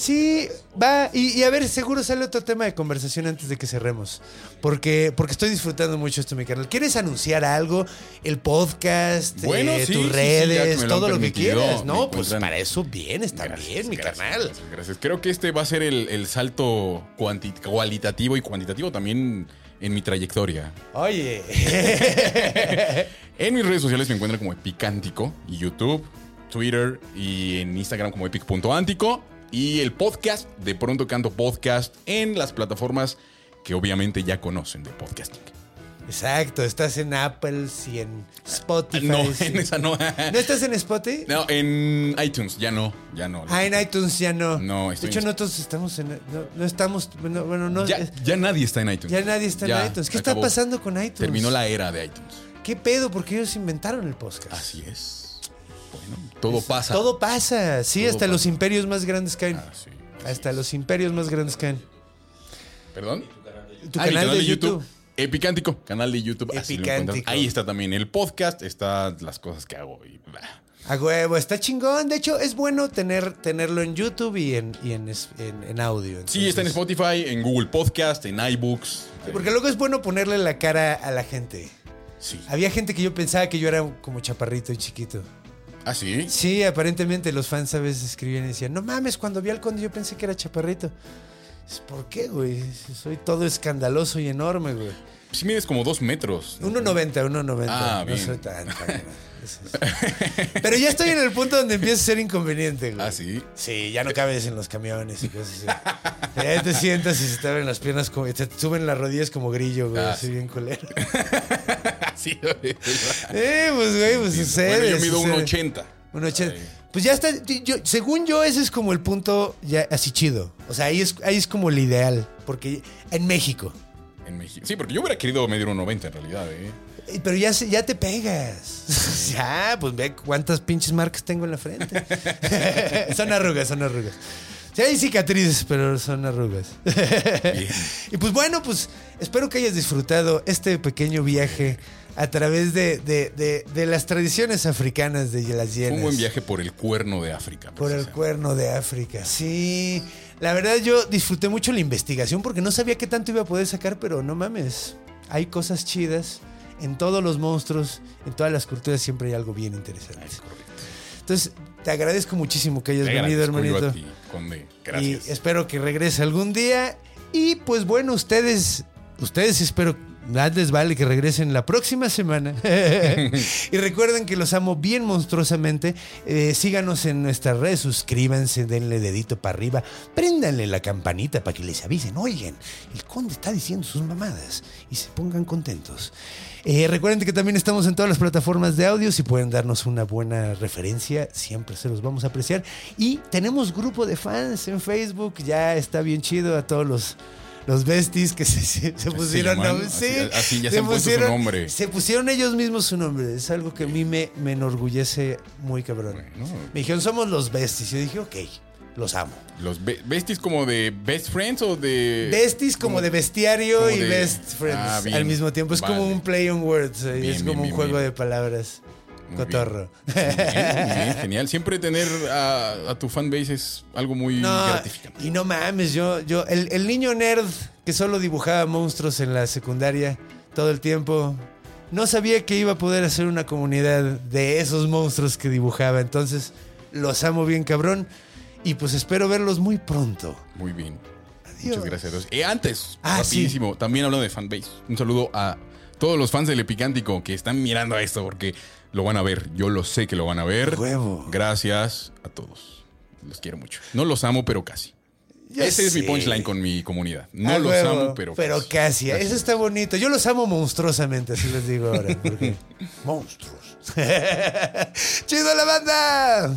Sí, va. Y, y a ver, seguro sale otro tema de conversación antes de que cerremos. Porque, porque estoy disfrutando mucho esto, mi canal. ¿Quieres anunciar algo? El podcast, Bueno, eh, sí, tus sí, redes, lo todo lo que quieras. No, pues para eso vienes también, mi gracias, carnal. Gracias, gracias. Creo que este va a ser el, el salto cualitativo y cuantitativo también en mi trayectoria. Oye. (laughs) En mis redes sociales me encuentran como Epicántico y YouTube, Twitter y en Instagram como epic.antico. Y el podcast, de pronto canto podcast en las plataformas que obviamente ya conocen de podcasting. Exacto, estás en Apple y en Spotify. No, sí. en esa no. ¿No estás en Spotify? No, en iTunes, ya no, ya no. Ah, en iTunes ya no. No, De estoy hecho, en- nosotros estamos en. No, no estamos. Bueno, bueno, no. ya, nadie está en iTunes. ya nadie está Ya, en iTunes. ¿Qué acabó. está pasando con iTunes? Terminó la era de iTunes. ¿Qué pedo? Porque ellos inventaron el podcast. Así es. Todo pasa. Todo pasa. Sí, Todo hasta pasa. los imperios más grandes caen. Ah, sí, hasta es. los imperios más grandes caen. ¿Perdón? Tu Ah, canal, de YouTube. Epicántico, canal de YouTube. así lo Epicántico. Ahí está también el podcast, está las cosas que hago. Y. A huevo, está chingón. De hecho, es bueno tener, tenerlo en YouTube y en, y en, en- en audio. Sí, está en Spotify, en Google Podcast, en iBooks. Porque luego es bueno ponerle la cara a la gente. Sí. Había gente que yo pensaba que yo era como chaparrito y chiquito. ¿Ah, sí? Sí, aparentemente los fans a veces escribían y decían, no mames, cuando vi al conde yo pensé que era chaparrito. ¿Por qué, güey? Soy todo escandaloso y enorme, güey. Sí mides como dos metros. 1.90, 1.90. Ah, no bien. soy tan, tan es. Pero ya estoy en el punto donde empieza a ser inconveniente, güey. ¿Ah, sí? Sí, ya no cabes en los camiones y cosas así. Ya te sientas y se te abren las piernas como. Te suben las rodillas como grillo, güey. Ah, así sí. bien culero. (laughs) Sí, güey. Eh, pues, güey, pues sucede. Bueno, yo mido sucede. 1.80. Un 80. Ahí. Pues ya está. yo- según yo, ese es como el punto ya así chido. O sea, ahí es, ahí es como el ideal. Porque en México. En México. Sí, porque yo hubiera querido medir 1.90 en realidad, ¿eh? Eh, Pero ya, ya te pegas. (laughs) ya, pues ve cuántas pinches marcas tengo en la frente. (laughs) son arrugas, son arrugas. Sí, hay cicatrices, pero son arrugas. (laughs) y pues bueno, pues espero que hayas disfrutado este pequeño viaje a través de, de- de- de las tradiciones africanas de las hienas. un buen viaje por el cuerno de África. Por el cuerno de África, sí. La verdad yo disfruté mucho la investigación porque no sabía qué tanto iba a poder sacar, pero no mames. Hay cosas chidas. En todos los monstruos, en todas las culturas siempre hay algo bien interesante. Entonces, te agradezco muchísimo que hayas Te venido, hermanito. a ti, Conde. Gracias. Y espero que regrese algún día. Y pues bueno, ustedes, ustedes espero, más les vale que regresen la próxima semana. (laughs) y recuerden que los amo bien monstruosamente. Eh, síganos en nuestras redes, suscríbanse, denle dedito para arriba, préndanle la campanita para que les avisen, oigan, el conde está diciendo sus mamadas y se pongan contentos. Eh, recuerden que también estamos en todas las plataformas de audio. Si pueden darnos una buena referencia, siempre se los vamos a apreciar. Y tenemos grupo de fans en Facebook. Ya está bien chido a todos los, los besties que se, se- se pusieron llaman? Así- sí, así ya se han puesto su pusieron- nombre. Se pusieron ellos mismos su nombre. Es algo que a mí me, me enorgullece muy cabrón. Bueno. Me dijeron, somos los besties. Yo dije, ok, los amo. ¿Los be- besties como de best friends o de. Besties como de bestiario como y de- best friends Ah, bien. al mismo tiempo. Es como un play on words. Bien, es bien, como un juego de palabras. Cotorro. Bien, bien, genial. Siempre tener a, a tu fanbase es algo muy No, gratificante. y no mames, yo, yo, el, el niño nerd que solo dibujaba monstruos en la secundaria todo el tiempo, no sabía que iba a poder hacer una comunidad de esos monstruos que dibujaba. Entonces, los amo bien cabrón. Y pues espero verlos muy pronto. Muy bien. Adiós. Muchas gracias. a todos. Eh, antes, Ah, rapidísimo, también hablando de fanbase. Un saludo a todos los fans del Epicántico que están mirando a esto porque lo van a ver. Yo lo sé que lo van a ver. Huevo. Gracias a todos. Los quiero mucho. No los amo, pero casi. Ya Ese es mi punchline con mi comunidad. No Ah, los huevo, amo, pero, Pero casi. Eso está bonito. Yo los amo monstruosamente, así les digo ahora. porque- (laughs) Monstruos. (laughs) ¡Chido la banda!